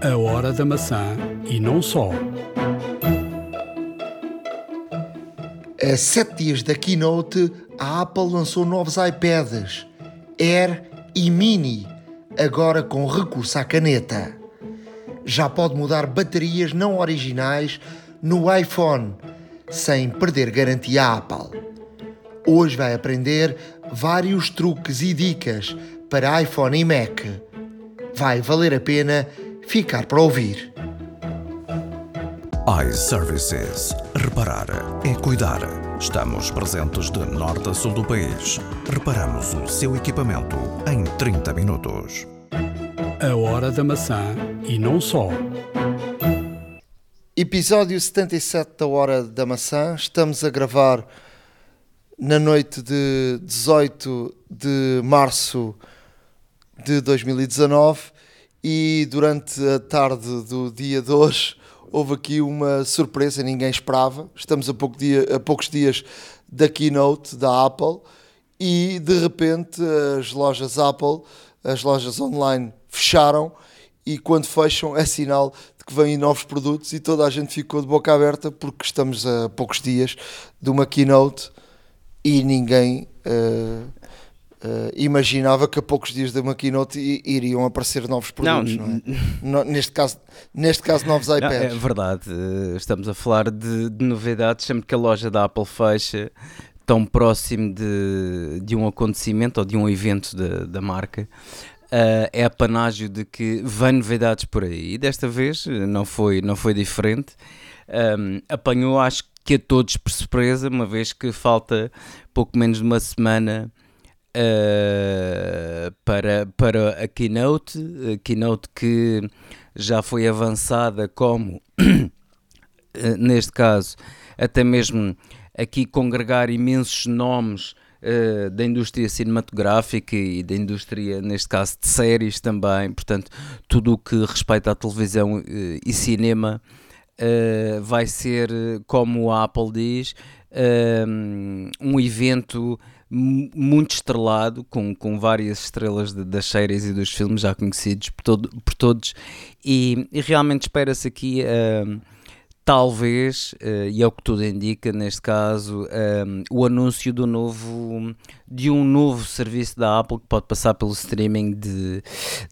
A hora da maçã e não só. A sete dias da keynote, a Apple lançou novos iPads Air e Mini, agora com recurso à caneta. Já pode mudar baterias não originais no iPhone, sem perder garantia Apple. Hoje vai aprender vários truques e dicas para iPhone e Mac. Vai valer a pena ficar para ouvir. iServices. Reparar é cuidar. Estamos presentes de norte a sul do país. Reparamos o seu equipamento em 30 minutos. A hora da maçã e não só. Episódio 77 da Hora da Maçã. Estamos a gravar na noite de 18 de março de 2019 e durante a tarde do dia de hoje houve aqui uma surpresa, ninguém esperava. Estamos a, pouco dia, a poucos dias da keynote da Apple e de repente as lojas Apple, as lojas online fecharam e quando fecham é sinal de que vêm novos produtos e toda a gente ficou de boca aberta porque estamos a poucos dias de uma keynote e ninguém uh, uh, imaginava que a poucos dias de uma keynote iriam aparecer novos produtos, não, não é? neste, caso, neste caso, novos iPads. Não, é verdade, estamos a falar de, de, novidades sempre que a loja da Apple fecha, tão próximo de, de um acontecimento ou de um evento de, da marca. Uh, é apanágio de que vêm novidades por aí e desta vez não foi, não foi diferente. Um, apanhou, acho que a todos por surpresa, uma vez que falta pouco menos de uma semana uh, para, para a Keynote, a Keynote que já foi avançada como, neste caso, até mesmo aqui congregar imensos nomes uh, da indústria cinematográfica e da indústria, neste caso, de séries também, portanto, tudo o que respeita à televisão uh, e cinema vai ser, como a Apple diz, um evento muito estrelado, com, com várias estrelas de, das séries e dos filmes já conhecidos por, todo, por todos, e, e realmente espera-se aqui. Uh, talvez, uh, e é o que tudo indica neste caso, o anúncio do novo, de um novo serviço da Apple que pode passar pelo streaming de,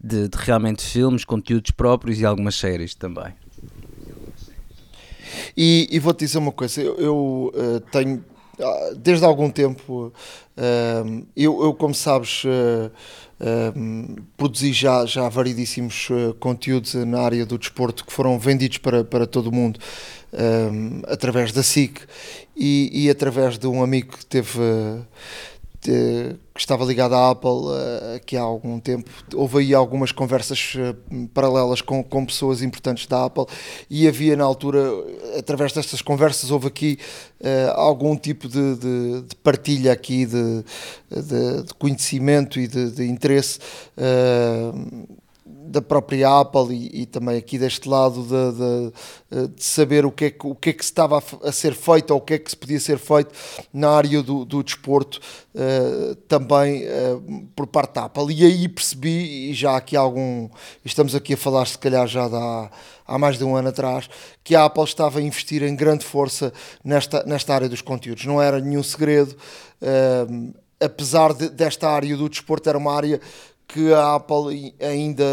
de, de realmente filmes, conteúdos próprios e algumas séries também. E, e vou-te dizer uma coisa, eu, eu uh, tenho desde há algum tempo, uh, eu, eu, como sabes, uh, produzi já, já variedíssimos conteúdos na área do desporto que foram vendidos para, para todo o mundo através da SIC e, e, através de um amigo que teve que estava ligado à Apple uh, aqui há algum tempo. Houve aí algumas conversas uh, paralelas com, com pessoas importantes da Apple e havia na altura, através destas conversas, houve aqui uh, algum tipo de, de, de partilha aqui de, de, conhecimento e de, interesse da própria Apple e, e, também aqui deste lado de, de, eh, de, saber o que, é que, o que é que estava a, ser feito ou o que é que se podia ser feito na área do, do desporto uh, também uh, por parte da Apple. E aí percebi, e já aqui algum, estamos aqui a falar se calhar já há, há mais de um ano atrás, que a Apple estava a investir em grande força nesta, nesta área dos conteúdos. Não era nenhum segredo. Uh, apesar de, desta área do desporto, era uma área que a Apple ainda,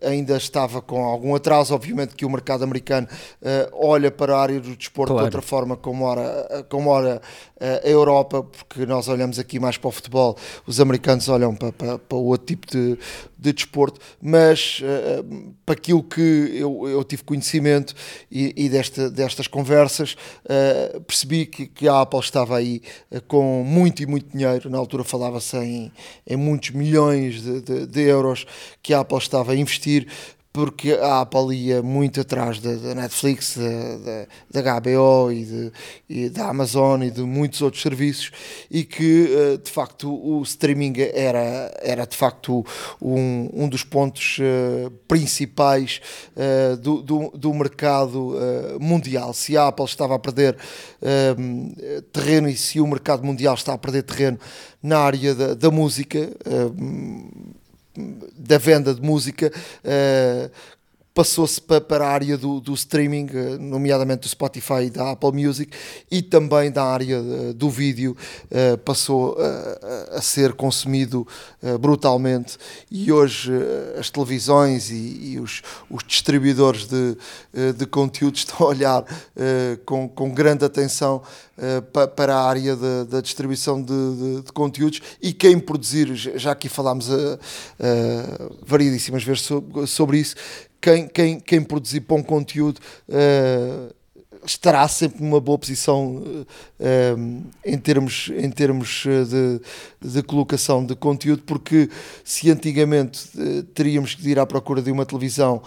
ainda estava com algum atraso. Obviamente que o mercado americano uh, olha para a área do desporto claro. de outra forma como ora, como ora a Europa, porque nós olhamos aqui mais para o futebol, os americanos olham para, para, para outro tipo de, de desporto, mas uh, para aquilo que eu, eu tive conhecimento e, e desta, destas conversas, percebi que, que, a Apple estava aí com muito e muito dinheiro. Na altura falava-se em, em muitos milhões de, de de, euros que a Apple estava a investir porque a Apple ia muito atrás da, Netflix, da, da, HBO e, e, da Amazon e de muitos outros serviços e que eh, de facto o streaming era, era de facto um, um dos pontos uh, principais uh, do, do, do, mercado mundial. Se a Apple estava a perder terreno e se o mercado mundial está a perder terreno na área da, da música da venda de música, uh, passou-se para a área do, do, streaming, eh, nomeadamente do Spotify e da Apple Music, e também da área eh, do vídeo, uh, passou uh, a ser consumido uh, brutalmente. E hoje as televisões e, e os, os, distribuidores de, de conteúdo estão a olhar com, com grande atenção para a área da distribuição de, de, de, conteúdos e quem produzir, já aqui falámos variedíssimas vezes sobre, sobre isso quem, quem, quem produzir bom conteúdo uh, estará sempre numa boa posição uh, em termos, em termos de, de colocação de conteúdo, porque se antigamente uh, teríamos que ir à procura de uma televisão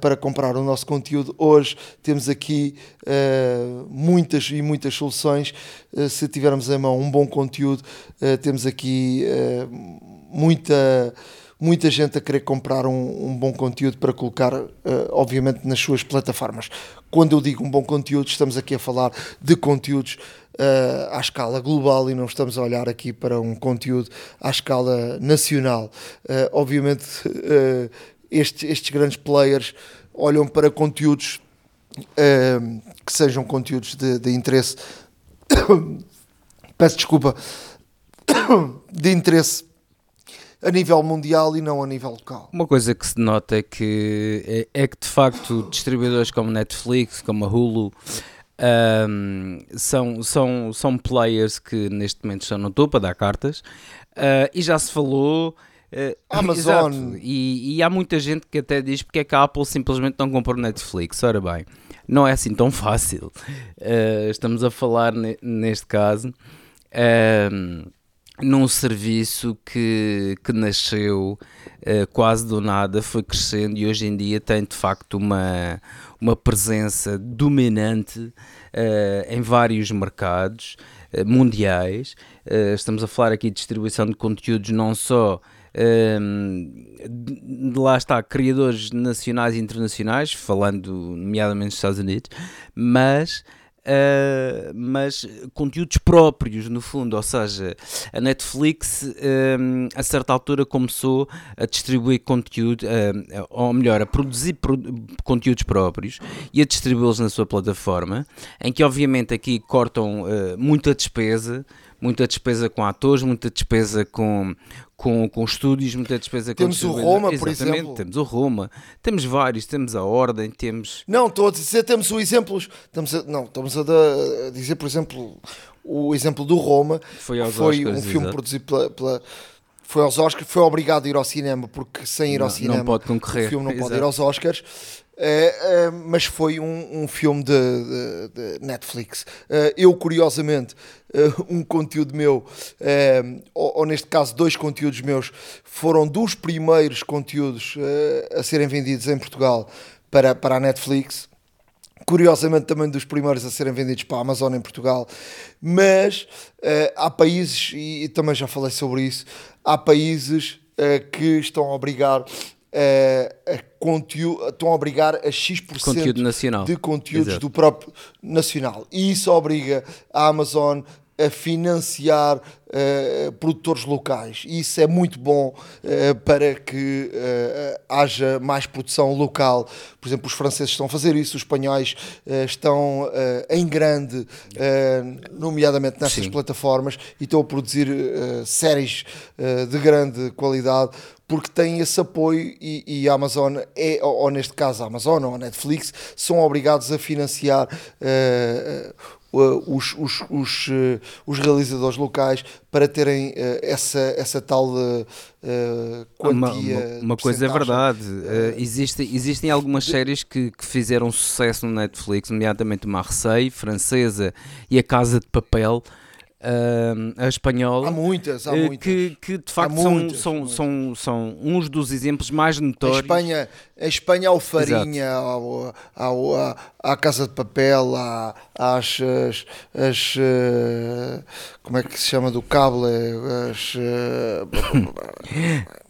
para comprar o nosso conteúdo, hoje temos aqui muitas e muitas soluções. se tivermos em mão um bom conteúdo, temos aqui muita muita gente a querer comprar um, um bom conteúdo para colocar, uh, obviamente, nas suas plataformas. Quando eu digo um bom conteúdo, estamos aqui a falar de conteúdos uh, à escala global e não estamos a olhar aqui para um conteúdo à escala nacional. Uh, obviamente, estes, estes grandes players olham para conteúdos que sejam conteúdos de, de interesse. Peço desculpa. de interesse a nível mundial e não a nível local. Uma coisa que se nota é que, é, é que de facto distribuidores como Netflix, como a Hulu, um, são, são, são players que neste momento estão no topo a dar cartas uh, e já se falou. Uh, Amazon. E, e, há muita gente que até diz porque é que a Apple simplesmente não comprou Netflix. Ora bem, não é assim tão fácil. Uh, estamos a falar ne, neste caso. Num serviço que, que nasceu uh, quase do nada, foi crescendo e hoje em dia tem de facto uma, uma presença dominante uh, em vários mercados uh, mundiais. estamos a falar aqui de distribuição de conteúdos não só um, lá está, criadores nacionais e internacionais, falando nomeadamente dos Estados Unidos, mas Uh, mas conteúdos próprios no fundo, ou seja, a Netflix a certa altura começou a distribuir conteúdo, uh, ou melhor, a produzir pro conteúdos próprios e a distribuí-los na sua plataforma, em que obviamente aqui cortam uh, muita despesa, muita despesa com atores, muita despesa com, com, com estúdios, muita despesa temos com Temos o Roma, por exemplo. Temos o Roma, temos vários, temos a Ordem, temos. Não, estou a dizer, temos o exemplo. Estamos a, não, estamos a, a dizer, por exemplo, o exemplo do Roma. Foi, aos foi Oscars, um filme exato. produzido pela, pela foi aos Oscars, foi obrigado a ir ao cinema, porque sem ir não, ao cinema não pode concorrer. o filme não Exato. pode ir aos Oscars. Uh, uh, mas foi um, um filme de, de, de Netflix. Uh, eu, curiosamente, um conteúdo meu, ou, ou, neste caso, dois conteúdos meus, foram dos primeiros conteúdos a serem vendidos em Portugal para, para a Netflix. Curiosamente, também dos primeiros a serem vendidos para a Amazon em Portugal. Mas há países, e, e, também já falei sobre isso, há países que estão a obrigar a conteúdo, estão a obrigar a X% conteúdo nacional. de conteúdos Exato. do próprio nacional. E isso obriga a Amazon a financiar uh, produtores locais. E isso é muito bom uh, para que uh, haja mais produção local. Por exemplo, os franceses estão a fazer isso, os espanhóis estão em grande, nomeadamente nestas Sim. plataformas, e estão a produzir séries de grande qualidade porque têm esse apoio e, e, a Amazon é, ou, neste caso a Amazon ou a Netflix, são obrigados a financiar uh, os, os, os, uh, os, realizadores locais para terem essa, essa tal quantia. Uma, uma, uma coisa é verdade, existe, existem algumas de... séries que, que, fizeram sucesso no Netflix, nomeadamente Marseille, francesa e A Casa de Papel uh, a espanhola. Há muitas, há eh, muitas. Que, que de facto são, muitas, são, muitas. São, são uns dos exemplos mais notórios. A Espanha, a Espanha ao Farinha, ao, ao, ao, à Casa de Papel, à, às. As, as, como é que se chama do cable? As.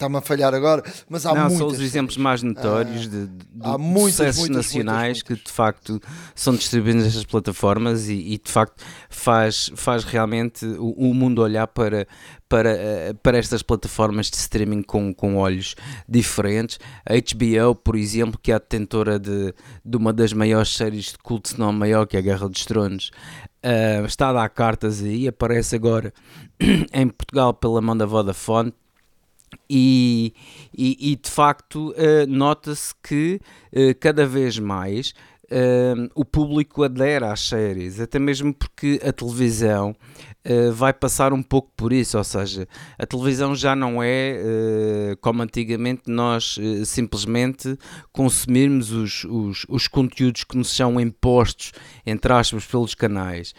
está-me a falhar agora, mas há Não, muitas. são os exemplos mais notórios de, de, há muitas, sucessos muitas, nacionais muitas, que de facto são distribuídos nestas plataformas e, e, de facto faz, faz realmente o, o mundo olhar para, para, eh, para estas plataformas de streaming com, com olhos diferentes. A HBO, por exemplo, que é a detentora de, de uma das maiores séries de culto, se não a maior, que é a Guerra dos Tronos, uh, está a dar cartas aí, aparece agora em Portugal pela mão da Vodafone e, e, e, de facto uh, nota-se que uh, cada vez mais uh, o público adere às séries, até mesmo porque a televisão Uh, vai passar um pouco por isso, ou seja, a televisão já não é uh, como antigamente nós simplesmente consumirmos os, os, os, conteúdos que nos são impostos, entre aspas, pelos canais.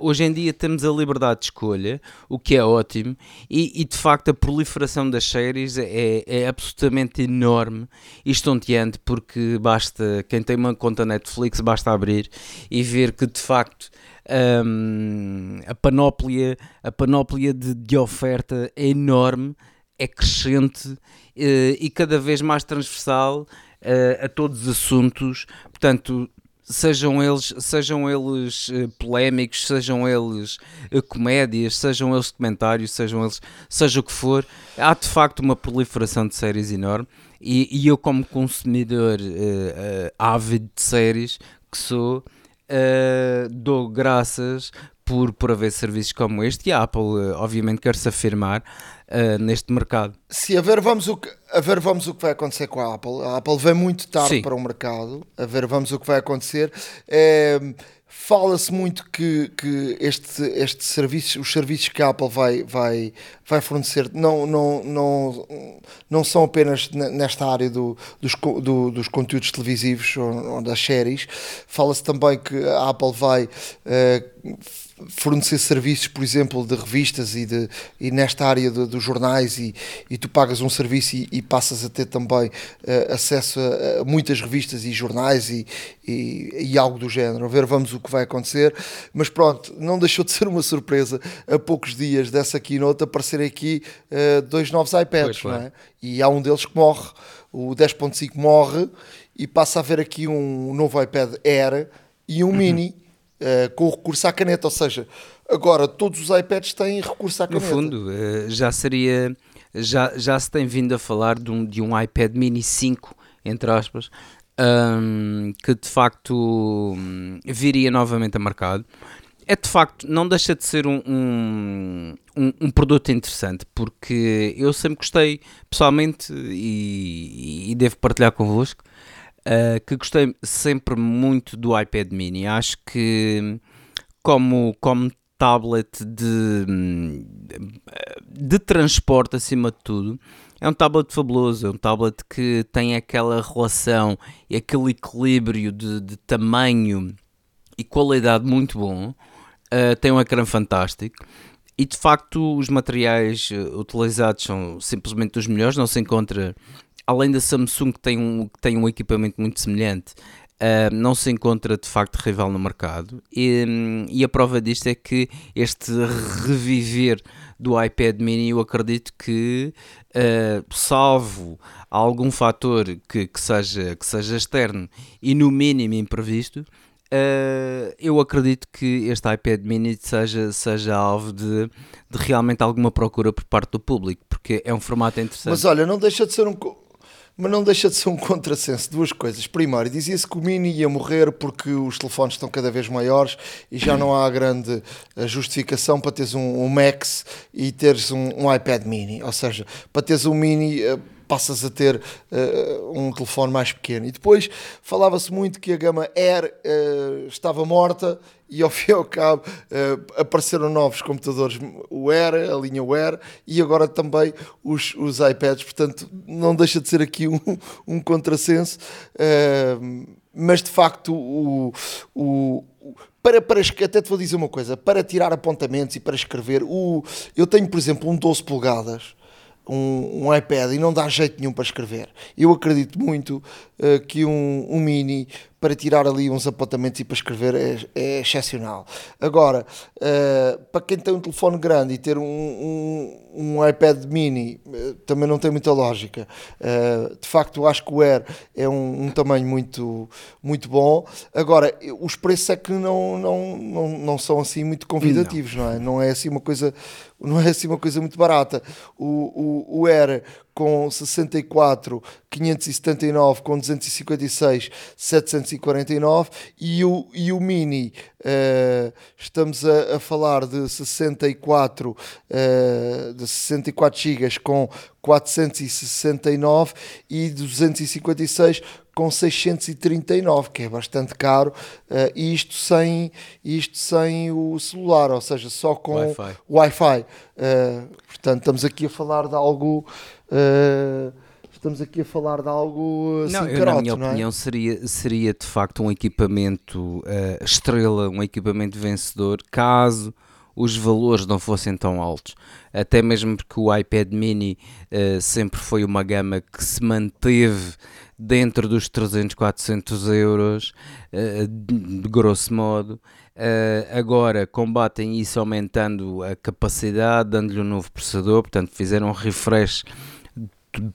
Hoje em dia temos a liberdade de escolha, o que é ótimo, e, e de facto a proliferação das séries é, é absolutamente enorme e estonteante, porque basta, quem tem uma conta Netflix, basta abrir e ver que de facto um, a panóplia, a panóplia de, de, oferta é enorme, é crescente uh, e cada vez mais transversal uh, a todos os assuntos. Portanto, sejam eles, sejam eles uh, polémicos, sejam eles uh, comédias, sejam eles comentários, sejam eles, seja o que for, há de facto uma proliferação de séries enorme. E, e eu como consumidor uh, ávido de séries que sou, dou graças por, por haver serviços como este e a Apple, uh, obviamente, quer se afirmar uh, neste mercado. Se a ver, vamos o que, a ver, vamos o que vai acontecer com a Apple. A Apple vem muito tarde Sim. para o mercado. A ver, vamos o que vai acontecer. É, Fala-se muito que, que este, este serviço, os serviços que a Apple vai, vai, vai fornecer não, não, não, não são apenas nesta área do, dos, do, dos conteúdos televisivos ou, ou das séries. Fala-se também que a Apple vai uh, fornecer serviços, por exemplo, de revistas e, de, e nesta área de, dos jornais e, e tu pagas um serviço e, e passas a ter também uh, acesso a, a, muitas revistas e jornais e, e, e, algo do género. A ver, vamos o que vai acontecer. Mas pronto, não deixou de ser uma surpresa a poucos dias dessa keynote aparecerem aqui uh, dois novos iPads, não é? E há um deles que morre, o 10.5 morre e passa a haver aqui um novo iPad Air e um uhum. Mini uh, com recurso à caneta, ou seja, agora todos os iPads têm recurso à caneta. No fundo, uh, já seria, já, já se tem vindo a falar de um, de um iPad mini 5, entre aspas, um, que de facto um, viria novamente a mercado. É de facto, não deixa de ser um, um, um, produto interessante, porque eu sempre gostei, pessoalmente, e, e devo partilhar convosco, uh, que gostei sempre muito do iPad mini. Acho que como, como tablet de, de transporte acima de tudo, é um tablet fabuloso, é um tablet que tem aquela relação e aquele equilíbrio de, de tamanho e qualidade muito bom. Uh, tem um ecrã fantástico e de facto os materiais uh, utilizados são simplesmente os melhores, não se encontra além da Samsung que tem um, que tem um equipamento muito semelhante, uh, não se encontra de facto rival no mercado. E, e, a prova disto é que este reviver do iPad mini, eu acredito que, uh, salvo algum fator que, que, seja, que seja externo e no mínimo imprevisto, Uh, eu acredito que este iPad mini seja, seja alvo de, de, realmente alguma procura por parte do público, porque é um formato interessante. Mas olha, não deixa de ser um, mas não deixa de ser um contrassenso. Duas coisas. Primeiro, dizia-se que o Mini ia morrer porque os telefones estão cada vez maiores e já não há grande eh, justificação para teres um, um Max e teres um, um, iPad Mini. Ou seja, para teres um Mini eh, passas a ter uh, um telefone mais pequeno. E depois falava-se muito que a gama Air uh, estava morta e ao fim e ao cabo uh, apareceram novos computadores, o Air, a linha Air e agora também os, os iPads, portanto não deixa de ser aqui um, um contrassenso, mas de facto o, o para, para, até te vou dizer uma coisa, para tirar apontamentos e para escrever, o, eu tenho, por exemplo, um 12 polegadas um, um, iPad e não dá jeito nenhum para escrever. Eu acredito muito uh, que um, um, mini para tirar ali uns apontamentos e para escrever é, é excepcional. Agora, uh, para quem tem um telefone grande e ter um, um, iPad mini, uh, também não tem muita lógica. De facto, acho que o Air é um, um, tamanho muito, muito bom. Agora, os preços é que não, não, não, não são assim muito convidativos, não. não é? Não é assim uma coisa não é assim uma coisa muito barata. O, o, o com 64, 579, com 256, 749 e o, e o Mini uh, estamos a, a, falar de 64 uh, de 64 GB com 469 e 256 com 639, que é bastante caro, uh, e isto sem, isto sem o celular, ou seja, só com Wi-Fi. Wi uh, portanto, estamos aqui a falar de algo. Uh, estamos aqui a falar de algo assim, não, carote, na minha é? opinião seria, seria de facto um equipamento uh, estrela, um equipamento vencedor, caso os valores não fossem tão altos. Até mesmo porque o iPad mini uh, sempre foi uma gama que se manteve dentro dos 300, 400 euros, uh, de grosso modo. Uh, agora combatem isso aumentando a capacidade, dando-lhe um novo processador, portanto fizeram um refresh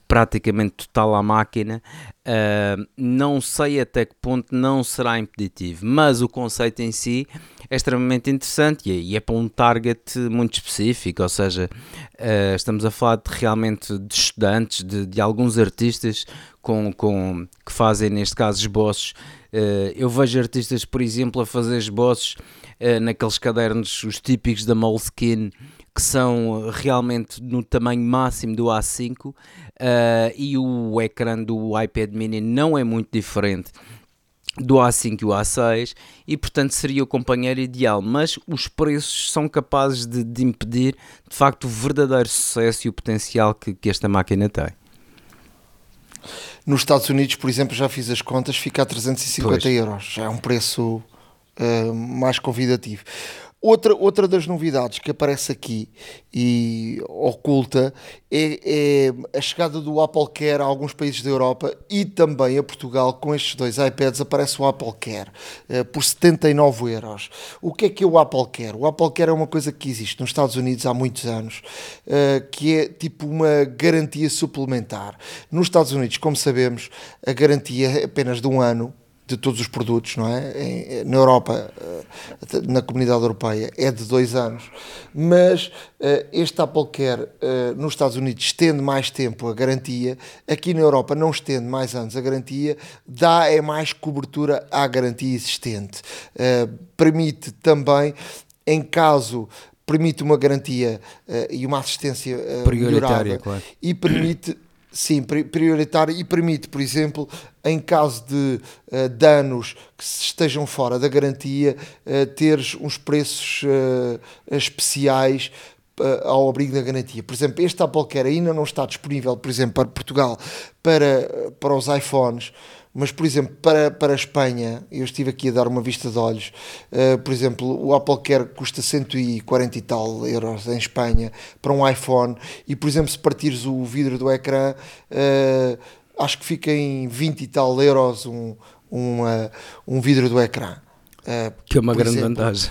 praticamente total à máquina. Uh, não sei até que ponto não será impeditivo, mas o conceito em si é extremamente interessante e é, para um target muito específico, ou seja, uh, estamos a falar de, realmente de estudantes, de, de alguns artistas com, com, que fazem neste caso esboços. Uh, eu vejo artistas, por exemplo, a fazer esboços naqueles cadernos, os típicos da Moleskine, que são realmente no tamanho máximo do A5 uh, e o ecrã do iPad mini não é muito diferente do A5 e o A6 e portanto seria o companheiro ideal, mas os preços são capazes de, de impedir de facto o verdadeiro sucesso e o potencial que, que esta máquina tem. Nos Estados Unidos, por exemplo, já fiz as contas, fica a 350 pois. euros, já é um preço uh, mais convidativo. Outra, outra das novidades que aparece aqui e oculta é, é, a chegada do Apple Care a alguns países da Europa e também a Portugal. Com estes dois iPads aparece o Apple Care uh, por 79 euros. O que é que é o Apple Care? O Apple Care é uma coisa que existe nos Estados Unidos há muitos anos, uh, que é tipo uma garantia suplementar. Nos Estados Unidos, como sabemos, a garantia é apenas de um ano de todos os produtos, não é? na Europa, eh, na comunidade europeia, é de dois anos, mas eh, este Apple Care eh, nos Estados Unidos estende mais tempo a garantia, aqui na Europa não estende mais anos a garantia, dá é mais cobertura à garantia existente. Permite também, em caso permite uma garantia uh, e uma assistência uh, prioritária claro. e permite Sim, prioritário e permite, por exemplo, em caso de uh, danos que estejam fora da garantia, uh, teres uns preços uh, especiais ao abrigo da garantia. Por exemplo, este Apple Care ainda não está disponível, por exemplo, para Portugal, para, para os iPhones, mas, por exemplo, para, para a Espanha, eu estive aqui a dar uma vista de olhos, uh, por exemplo, o Apple Care custa 140 e tal euros em Espanha para um iPhone, e, por exemplo, se partires o vidro do ecrã, uh, acho que fica em 20 e tal euros um, um, uh, um vidro do ecrã. que é uma grande exemplo, vantagem.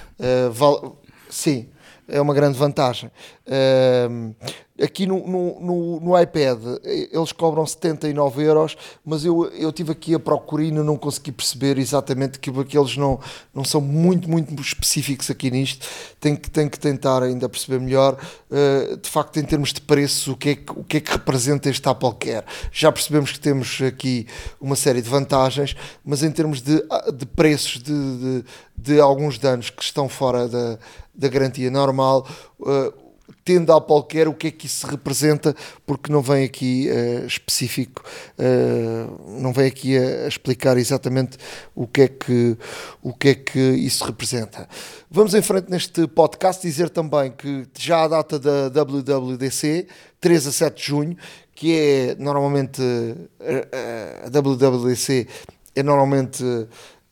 Sim, é uma grande vantagem. Uh, aqui no, no, no, no, iPad eles cobram 79 euros, mas eu, eu tive aqui a procurar e não consegui perceber exatamente que aqueles não, não são muito, muito específicos aqui nisto. Tenho que, tenho que tentar ainda perceber melhor, uh, de facto, em termos de preços, o que, é que, o que é que representa este Apple Care. Já percebemos que temos aqui uma série de vantagens, mas em termos de, de preços de, de, de alguns danos que estão fora da, da garantia normal. Uh, tendo a Care, o que é que isso representa, porque não vem aqui uh, específico, uh, não vem aqui a, a, explicar exatamente o que, é que, o que é que isso representa. Vamos em frente neste podcast dizer também que já a data da WWDC, 3 a 7 de junho, que é normalmente a, a WWDC é normalmente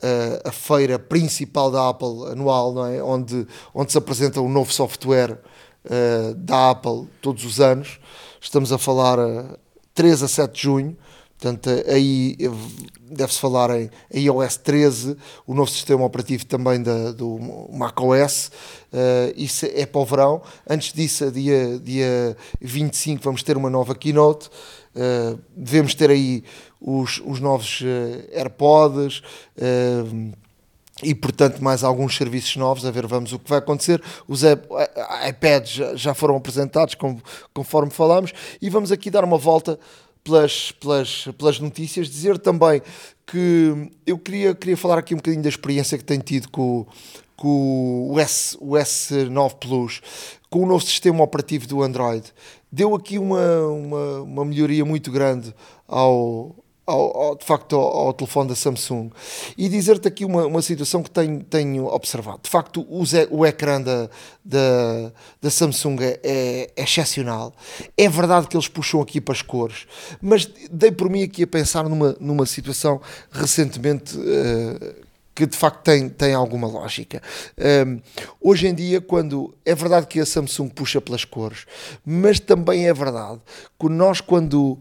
a, a feira principal da Apple anual, não é? onde, onde se apresenta o novo software uh, da Apple todos os anos. Estamos a falar uh, 3 a 7 de junho, Portanto, aí deve-se falar em iOS 13, o novo sistema operativo também da, do macOS, uh, isso é para o verão. Antes disso, dia, dia 25, vamos ter uma nova keynote. Uh, devemos ter aí os, os novos uh, AirPods e portanto mais alguns serviços novos, a ver vamos o que vai acontecer, os iPads já, foram apresentados conforme falámos. E vamos aqui dar uma volta pelas, pelas, pelas notícias, dizer também que eu queria, queria falar aqui um bocadinho da experiência que tenho tido com, com o, S, o S9 Plus, com o novo sistema operativo do Android. Deu aqui uma, uma, uma melhoria muito grande ao, ao, ao, de facto ao, ao, telefone da Samsung e dizer-te aqui uma, uma situação que tenho, tenho observado. De facto, o, o ecrã da, da, da Samsung é, é, excepcional. É verdade que eles puxam aqui para as cores, mas dei por mim aqui a pensar numa, numa situação recentemente. Uh, que de facto tem, tem alguma lógica. Um, hoje em dia, quando é verdade que a Samsung puxa pelas cores, mas também é verdade que nós, quando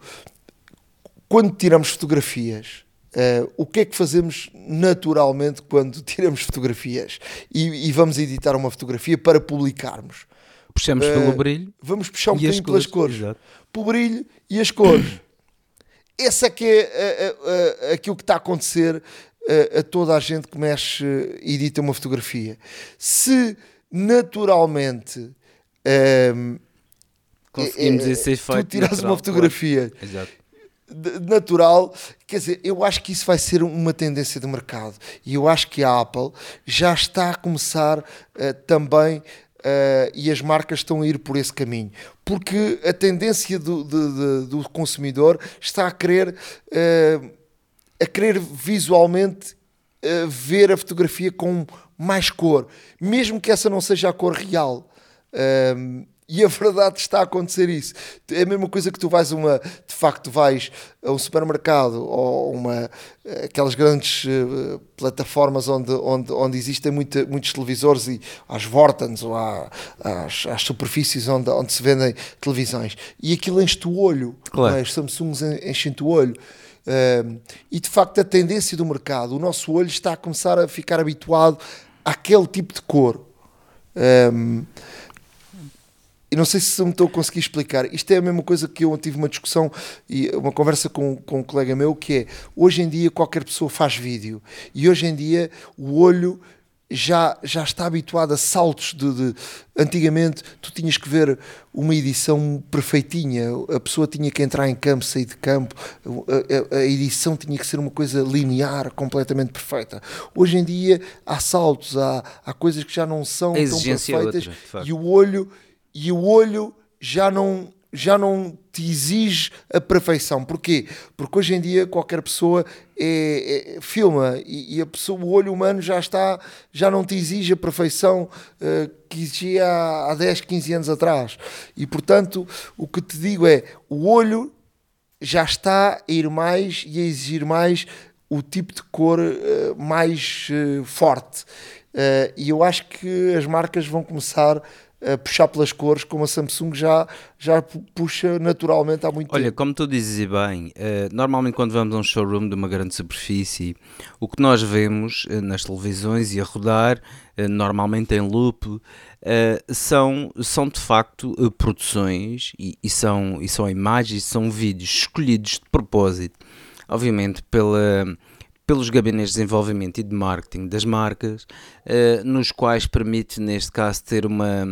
quando tiramos fotografias, uh, o que é que fazemos naturalmente quando tiramos fotografias e, e vamos editar uma fotografia para publicarmos? Puxamos uh, pelo brilho. Vamos puxar um bocadinho pelas cores. Exato. Pelo brilho e as cores. Esse é que é aquilo que está a acontecer a, a toda a gente que mexe e edita uma fotografia. Se naturalmente um, ehm, conseguimos é, esse efeito. Tu tiras uma fotografia Exato natural. Quer dizer, eu acho que isso vai ser uma tendência de mercado e eu acho que a Apple já está a começar uh, também. Uh, e as marcas estão a ir por esse caminho, porque a tendência do, de, de, do consumidor está a querer, uh, a querer visualmente ver a fotografia com mais cor, mesmo que essa não seja a cor real. E a verdade está a acontecer isso. É a mesma coisa que tu vais uma, de facto, vais a um supermercado ou uma aquelas grandes uh, plataformas onde, onde, onde existem muita, muitos televisores e às Vortens ou à, às, às superfícies onde, onde se vendem televisões e aquilo enche-te o olho, claro. é? as Samsungs enchem-te o olho. Uh, e de facto a tendência do mercado, o nosso olho está a começar a ficar habituado àquele tipo de cor. Um, e não sei se me estou a conseguir explicar. Isto é a mesma coisa que eu tive uma discussão e uma conversa com, com um colega meu que é hoje em dia qualquer pessoa faz vídeo. E hoje em dia o olho já, já está habituado a saltos de, de, antigamente tu tinhas que ver uma edição perfeitinha. A pessoa tinha que entrar em campo sair de campo. A, a, a edição tinha que ser uma coisa linear completamente perfeita. Hoje em dia há saltos há, há coisas que já não são tão é perfeitas outra, e o olho e o olho já não já não te exige a perfeição. Porquê? Porque hoje em dia qualquer pessoa é, é, filma e, e, a pessoa, o olho humano já está, já não te exige a perfeição uh, que exigia há, há 10, 15 anos atrás. E portanto, o que te digo é, o olho já está a ir mais e a exigir mais o tipo de cor uh, mais uh, forte. e eu acho que as marcas vão começar a puxar pelas cores, como a Samsung já, já puxa naturalmente há muito Olha, tempo. como tu dizes bem, uh, normalmente quando vamos a um showroom de uma grande superfície, o que nós vemos uh, nas televisões e a rodar, uh, normalmente em loop, são, são de facto produções e, e, são, e são imagens, são vídeos escolhidos de propósito, obviamente pela pelos gabinetes de desenvolvimento e de marketing das marcas, eh, nos quais permite, neste caso, ter uma,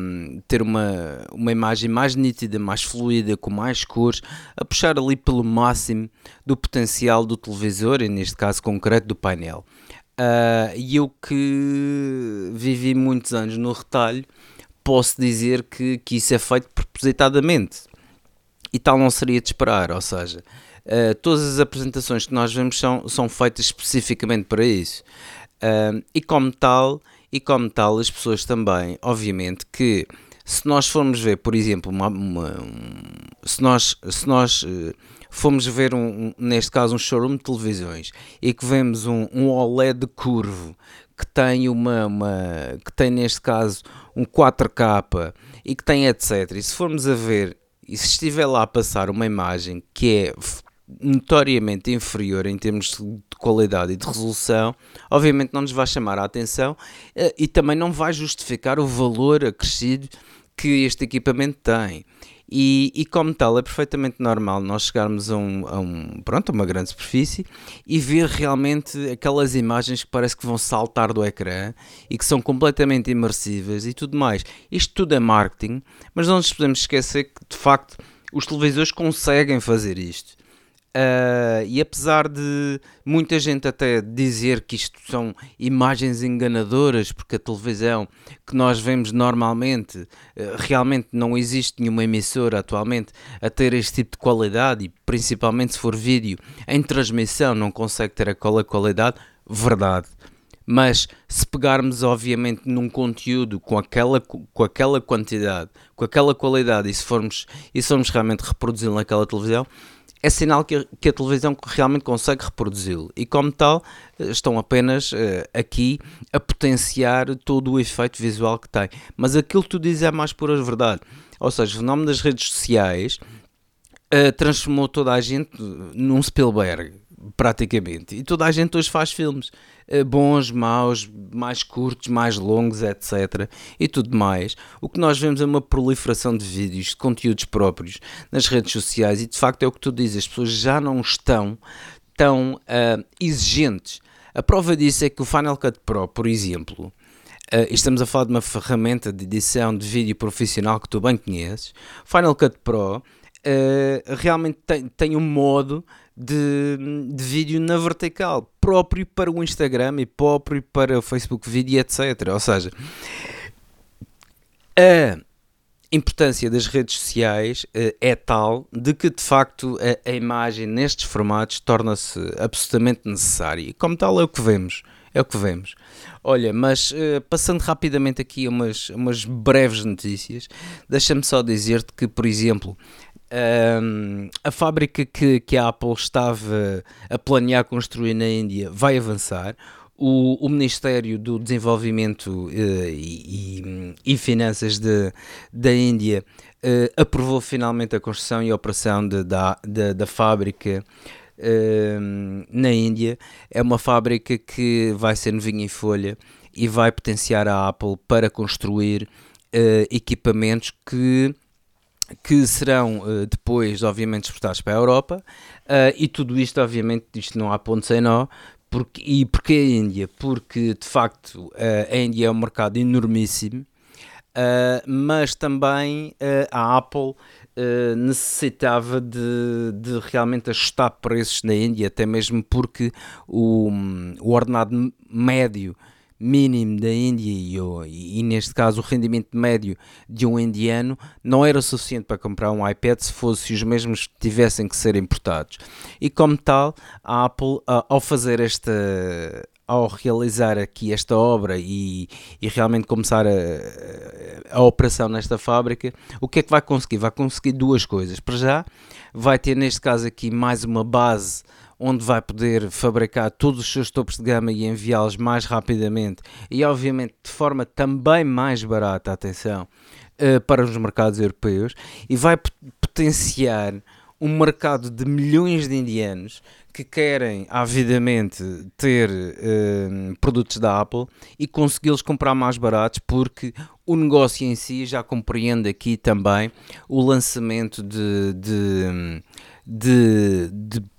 ter uma, uma imagem mais nítida, mais fluida, com mais cores, a puxar ali pelo máximo do potencial do televisor e, neste caso concreto, do painel. Uh, e eu que vivi muitos anos no retalho, posso dizer que, que isso é feito propositadamente. E tal não seria de esperar, ou seja, Uh, todas as apresentações que nós vemos são, são feitas especificamente para isso. Uh, e como tal, e como tal, as pessoas também, obviamente, que se nós formos ver, por exemplo, uma, uma, um, se nós, se nós uh, formos ver, um, um, neste caso, um showroom de televisões e que vemos um, um OLED curvo que tem uma, uma que tem neste caso um 4K e que tem etc. E se formos a ver e se estiver lá a passar uma imagem que é notoriamente inferior em termos de qualidade e de resolução, obviamente não nos vai chamar a atenção e também não vai justificar o valor acrescido que este equipamento tem. E, e, como tal é perfeitamente normal nós chegarmos a, um, a, um, pronto, uma grande superfície e ver realmente aquelas imagens que parece que vão saltar do ecrã e que são completamente imersivas e tudo mais. Isto tudo é marketing, mas não nos podemos esquecer que de facto os televisores conseguem fazer isto. Uh, e apesar de muita gente até dizer que isto são imagens enganadoras, porque a televisão que nós vemos normalmente, uh, realmente não existe nenhuma emissora atualmente a ter este tipo de qualidade, e principalmente se for vídeo em transmissão não consegue ter aquela qualidade, verdade. Mas se pegarmos, obviamente, num conteúdo com aquela, com aquela quantidade, com aquela qualidade, e se formos, e se formos realmente reproduzi-lo naquela televisão, é sinal que que a televisão realmente consegue reproduzi-lo e, como tal, eh, estão apenas uh, aqui a potenciar todo o efeito visual que tem. Mas aquilo que tu dizes é mais pura verdade. Ou seja, o fenómeno das redes sociais uh, transformou toda a gente num Spielberg praticamente. E toda a gente hoje faz filmes eh, bons, maus, mais curtos, mais longos, etc. E tudo mais. O que nós vemos é uma proliferação de vídeos, de conteúdos próprios nas redes sociais e de facto é o que tu dizes, as pessoas já não estão tão uh, exigentes. A prova disso é que o Final Cut Pro, por exemplo, Uh, estamos a falar de uma ferramenta de edição de vídeo profissional que tu bem conheces. Final Cut Pro uh, realmente tem, tem um modo de, de vídeo na vertical, próprio para o Instagram e próprio para o Facebook Vídeo, etc. Ou seja, a importância das redes sociais uh, é tal de que de facto a, a imagem nestes formatos torna-se absolutamente necessária e como tal é o que vemos é o que vemos. Olha, mas uh, passando rapidamente aqui umas, umas breves notícias, deixa-me só dizer-te que, por exemplo, um, a fábrica que, que a Apple estava a planear construir na Índia vai avançar. O, o Ministério do Desenvolvimento uh, e, e, Finanças de, da Índia uh, aprovou finalmente a construção e a operação de, da, de, da fábrica uh, na Índia. É uma fábrica que vai ser novinha em folha e vai potenciar a Apple para construir equipamentos que que serão uh, depois, obviamente, exportados para a Europa, uh, e tudo isto, obviamente, isto não há ponto sem nó, porque, e porquê a Índia? Porque, de facto, uh, a Índia é um mercado enormíssimo, mas também a Apple necessitava de, de, realmente ajustar preços na Índia, até mesmo porque o, o ordenado médio mínimo da Índia e, e, neste caso o rendimento médio de um indiano não era suficiente para comprar um iPad se fosse os mesmos que tivessem que ser importados. E como tal, a Apple, ao fazer esta ao realizar aqui esta obra e, e realmente começar a, a, operação nesta fábrica, o que é que vai conseguir? Vai conseguir duas coisas. Para já, vai ter neste caso aqui mais uma base onde vai poder fabricar todos os seus topos de gama e enviá-los mais rapidamente e, obviamente, de forma também mais barata, atenção, uh, para os mercados europeus e vai potenciar um mercado de milhões de indianos que querem avidamente ter uh, produtos da Apple e consegui-los comprar mais baratos porque o negócio em si já compreende aqui também o lançamento de, de, de, de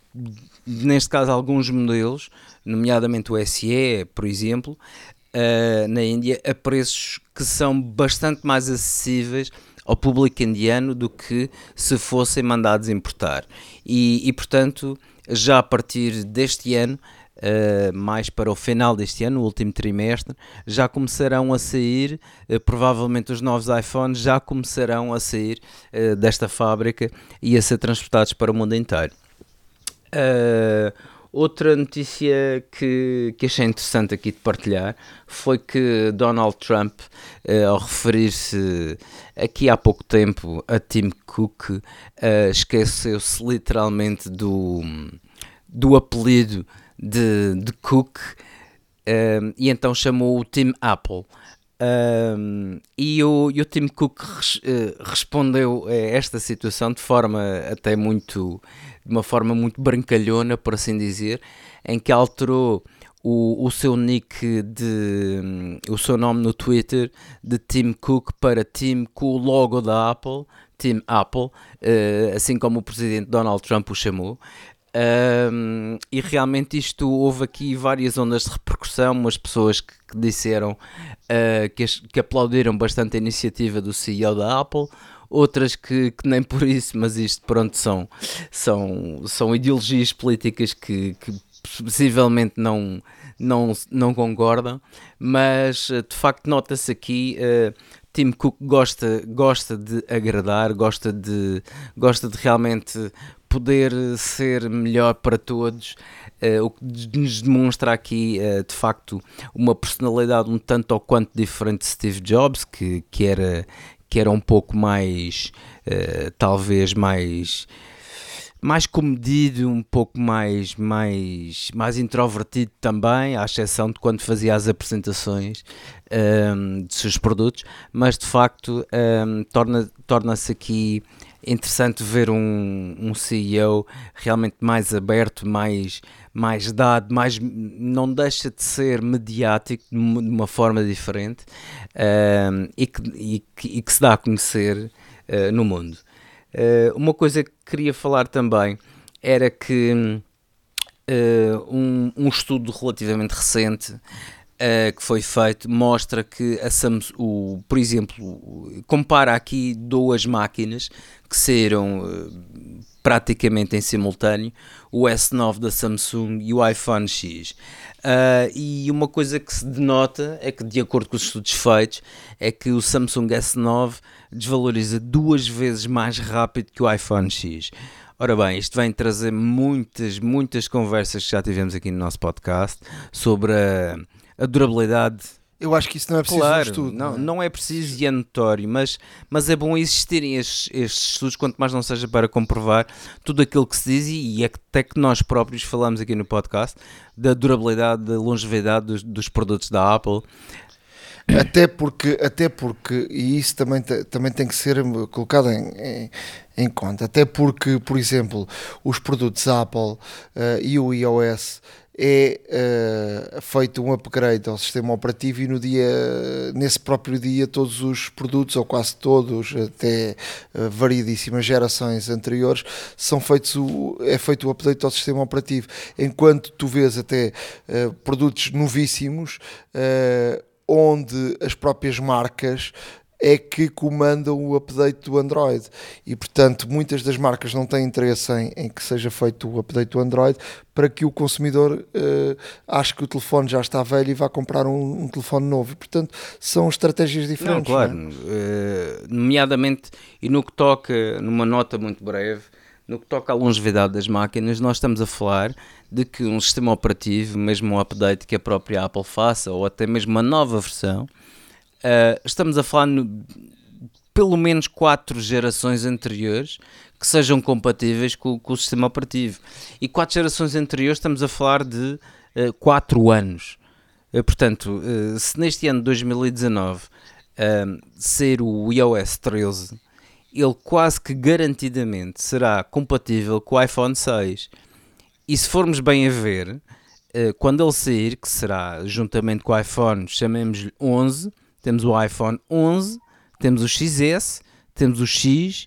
neste caso, alguns modelos, nomeadamente o SE, por exemplo, uh, na Índia, a preços que são bastante mais acessíveis ao público indiano do que se fossem mandados importar. E, e portanto, já a partir deste ano, uh, mais para o final deste ano, o último trimestre, já começarão a sair, uh, provavelmente os novos iPhones já começarão a sair uh, desta fábrica e a ser transportados para o mundo inteiro. Uh, outra notícia que, que achei interessante aqui de partilhar foi que Donald Trump, uh, ao referir-se aqui há pouco tempo a Tim Cook, uh, esqueceu-se literalmente do, do apelido de, de Cook e então chamou o Tim Apple. E, o, e o Tim Cook res, uh, respondeu a esta situação de forma até muito de uma forma muito brancalhona, por assim dizer, em que alterou o, o seu nick de o seu nome no Twitter de Tim Cook para Tim com o logo da Apple, Tim Apple, uh, assim como o presidente Donald Trump o chamou. Um, e realmente isto houve aqui várias ondas de repercussão, umas pessoas que, que disseram uh, que, que, aplaudiram bastante a iniciativa do CEO da Apple, outras que, que, nem por isso, mas isto pronto são, são, são ideologias políticas que, que possivelmente não, não, não concordam, mas eh, de facto nota-se aqui uh, Tim Cook gosta, gosta de agradar, gosta de, gosta de realmente poder ser melhor para todos, uh, o que nos demonstra aqui uh, de facto uma personalidade um tanto ou quanto diferente de Steve Jobs, que, que, era, que era um pouco mais, uh, talvez mais mais comedido, um pouco mais, mais, mais introvertido também, à exceção de quando fazia as apresentações um, de seus produtos, mas de facto um, torna, torna-se aqui interessante ver um, um CEO realmente mais aberto, mais, mais dado, mais, não deixa de ser mediático de uma forma diferente uh, e, que, e, que, e, que, se dá a conhecer uh, no mundo. Uh, uma coisa que queria falar também era que um, um estudo relativamente recente que foi feito mostra que a Samsung, o, por exemplo, compara aqui duas máquinas que saíram praticamente em simultâneo, o S9 da Samsung e o iPhone X. Uh, e uma coisa que se denota é que, de acordo com os estudos feitos, é que o Samsung S9 desvaloriza duas vezes mais rápido que o iPhone X. Ora bem, isto vem trazer muitas, muitas conversas que já tivemos aqui no nosso podcast sobre a a durabilidade. Eu acho que isso não é preciso claro, um estudo. Não, não, é? não é preciso e é notório, mas, mas é bom existirem estes, estes, estudos, quanto mais não seja para comprovar tudo aquilo que se diz e até que nós próprios falamos aqui no podcast da durabilidade, da longevidade dos, dos produtos da Apple. Até porque, até porque, e isso também, também tem que ser colocado em, em, em conta, até porque, por exemplo, os produtos Apple uh, e o iOS é uh, feito um upgrade ao sistema operativo e no dia, nesse próprio dia todos os produtos, ou quase todos, até uh, variedíssimas gerações anteriores, são feitos o, é feito o update ao sistema operativo, enquanto tu vês até uh, produtos novíssimos onde as próprias marcas é que comandam o update do Android e portanto muitas das marcas não têm interesse em, em que seja feito o update do Android para que o consumidor uh, ache que o telefone já está velho e vá comprar um, um telefone novo e portanto são estratégias diferentes. Não, claro, não é? uh, nomeadamente e no que toca, numa nota muito breve, no que toca à longevidade das máquinas, nós estamos a falar de que um sistema operativo, mesmo um update que a própria Apple faça, ou até mesmo uma nova versão, Uh, estamos a falar no, pelo menos quatro gerações anteriores que sejam compatíveis com, com, o sistema operativo. E quatro gerações anteriores estamos a falar de uh, quatro anos. Uh, portanto, uh, se neste ano de 2019 ser o iOS 13, ele quase que garantidamente será compatível com o iPhone 6. E se formos bem a ver, quando ele sair, que será juntamente com o iPhone, chamemos-lhe 11, temos o iPhone 11, temos o XS, temos o X,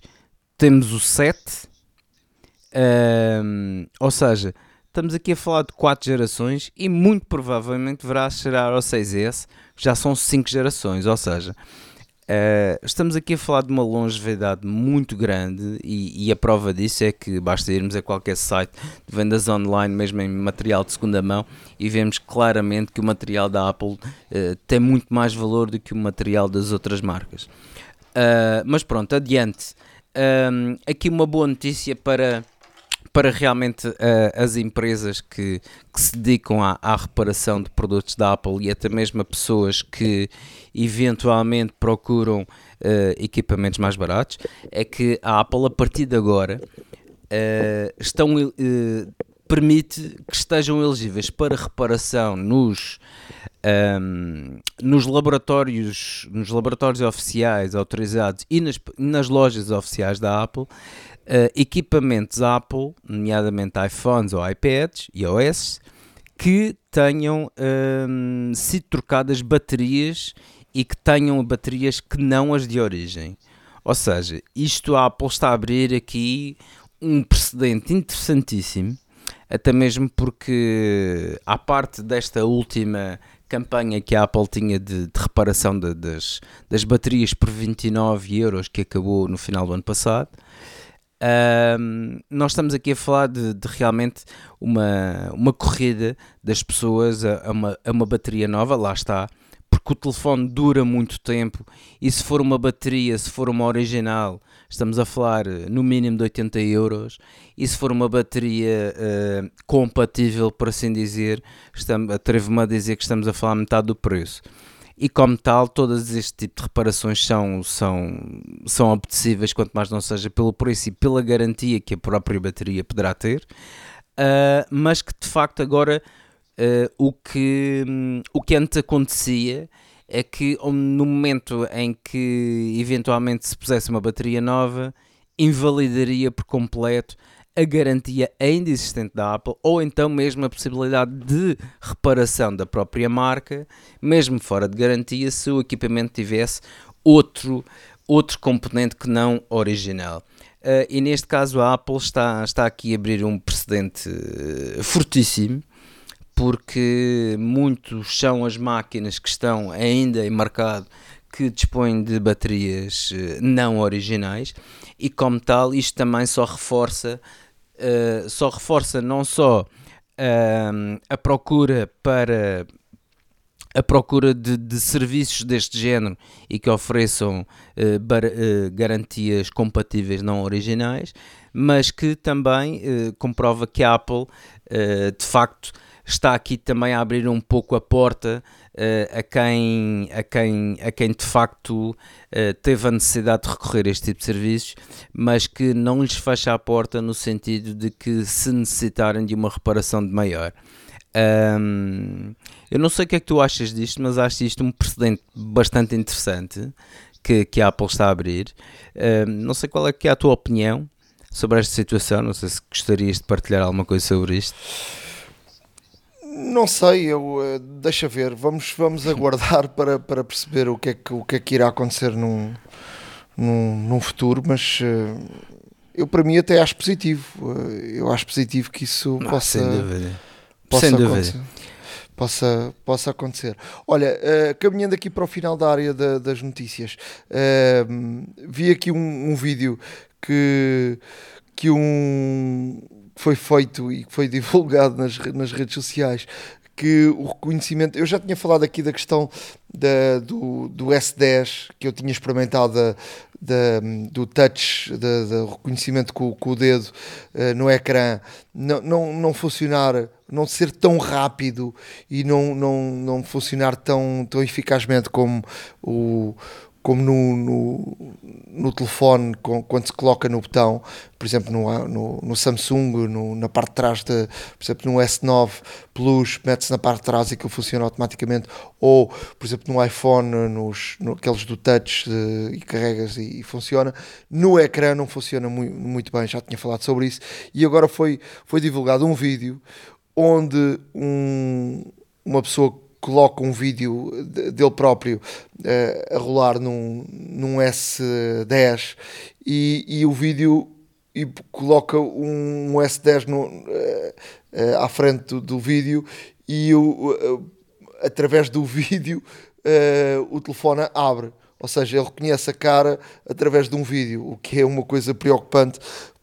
temos o 7. Um, ou seja, estamos aqui a falar de 4 gerações e muito provavelmente verá chegar ao 6S, já são 5 gerações. Ou seja, Uh, estamos aqui a falar de uma longevidade muito grande e, e, a prova disso é que basta irmos a qualquer site de vendas online, mesmo em material de segunda mão, e vemos claramente que o material da Apple uh, tem muito mais valor do que o material das outras marcas. Uh, mas pronto, adiante. aqui uma boa notícia para para realmente uh, as empresas que, que se dedicam à, à, reparação de produtos da Apple e até mesmo a pessoas que eventualmente procuram uh, equipamentos mais baratos, é que a Apple a partir de agora uh, estão, permite que estejam elegíveis para reparação nos, um, ehm, nos laboratórios nos laboratórios oficiais autorizados e nas, nas lojas oficiais da Apple uh, equipamentos Apple, nomeadamente iPhones ou iPads e OS, que tenham um, sido trocadas baterias e que tenham baterias que não as de origem. Ou seja, isto a Apple está a abrir aqui um precedente interessantíssimo, até mesmo porque, à parte desta última campanha que a Apple tinha de, de reparação de, das, das baterias por 29 euros que acabou no final do ano passado, um, nós estamos aqui a falar de, de, realmente uma, uma corrida das pessoas a, a, uma, a uma bateria nova, lá está, porque o telefone dura muito tempo e se for uma bateria, se for uma original, estamos a falar eh, no mínimo de 80 euros e se for uma bateria uh, compatível, por assim dizer, atrevo-me a dizer que estamos a falar metade do preço e como tal todas este tipo de reparações são, são, são apetecíveis, quanto mais não seja pelo preço e pela garantia que a própria bateria poderá ter, uh, mas que de facto agora uh, o, que, um, o que antes acontecia é que no momento em que eventualmente se pusesse uma bateria nova, invalidaria por completo a garantia ainda existente da Apple ou então mesmo a possibilidade de reparação da própria marca, mesmo fora de garantia, se o equipamento tivesse outro, outro componente que não original. Uh, e neste caso a Apple está, está aqui a abrir um precedente uh, fortíssimo, porque muitos são as máquinas que estão ainda em mercado que dispõem de baterias uh, não originais e como tal isto também só reforça uh, só reforça não só uh, a procura para a procura de, de, serviços deste género e que ofereçam uh, bar, uh, garantias compatíveis não originais, mas que também uh, comprova que a Apple de facto está aqui também a abrir um pouco a porta uh, a, quem, a, quem, a quem de facto uh, teve a necessidade de recorrer a este tipo de serviços, mas que não lhes fecha a porta no sentido de que se necessitarem de uma reparação de maior. Um, eu não sei o que é que tu achas disto, mas acho isto um precedente bastante interessante que, que a Apple está a abrir. Um, não sei qual é que é a tua opinião sobre esta situação, não sei se gostarias de partilhar alguma coisa sobre isto. Não sei, eu uh, deixa ver, vamos, vamos aguardar para, para perceber o que, é que, o que é que irá acontecer num, num, num futuro, mas uh, eu para mim até acho positivo. Uh, eu acho positivo que isso ah, possa, possa sem acontecer. Dúvida. Possa, possa acontecer. Olha, caminhando aqui para o final da área da, das notícias, vi aqui um, um vídeo que, que um foi feito e que foi divulgado nas, nas redes sociais que o reconhecimento. Eu já tinha falado aqui da questão da, do, do S10 que eu tinha experimentado da, da, do touch, do reconhecimento com, com o dedo uh, no ecrã, não, não, não funcionar, não ser tão rápido e não, não, não funcionar tão, tão eficazmente como o como no, no, no telefone, com, quando se coloca no botão, por exemplo, no, no, no Samsung, no, na parte de trás, de, por exemplo, no S9 Plus, mete-se na parte de trás e aquilo funciona automaticamente, ou, por exemplo, no iPhone, nos, no, aqueles do touch de, e carregas e, e, funciona. No ecrã não funciona muito, muito bem, já tinha falado sobre isso, e agora foi, foi divulgado um vídeo onde um, uma pessoa coloca um vídeo dele próprio uh, a rolar num, num S10 e, e o vídeo e coloca um, S10 no, uh, uh, à frente do, do vídeo e o, através do vídeo o telefone abre. Ou seja, ele reconhece a cara através de um vídeo, o que é uma coisa preocupante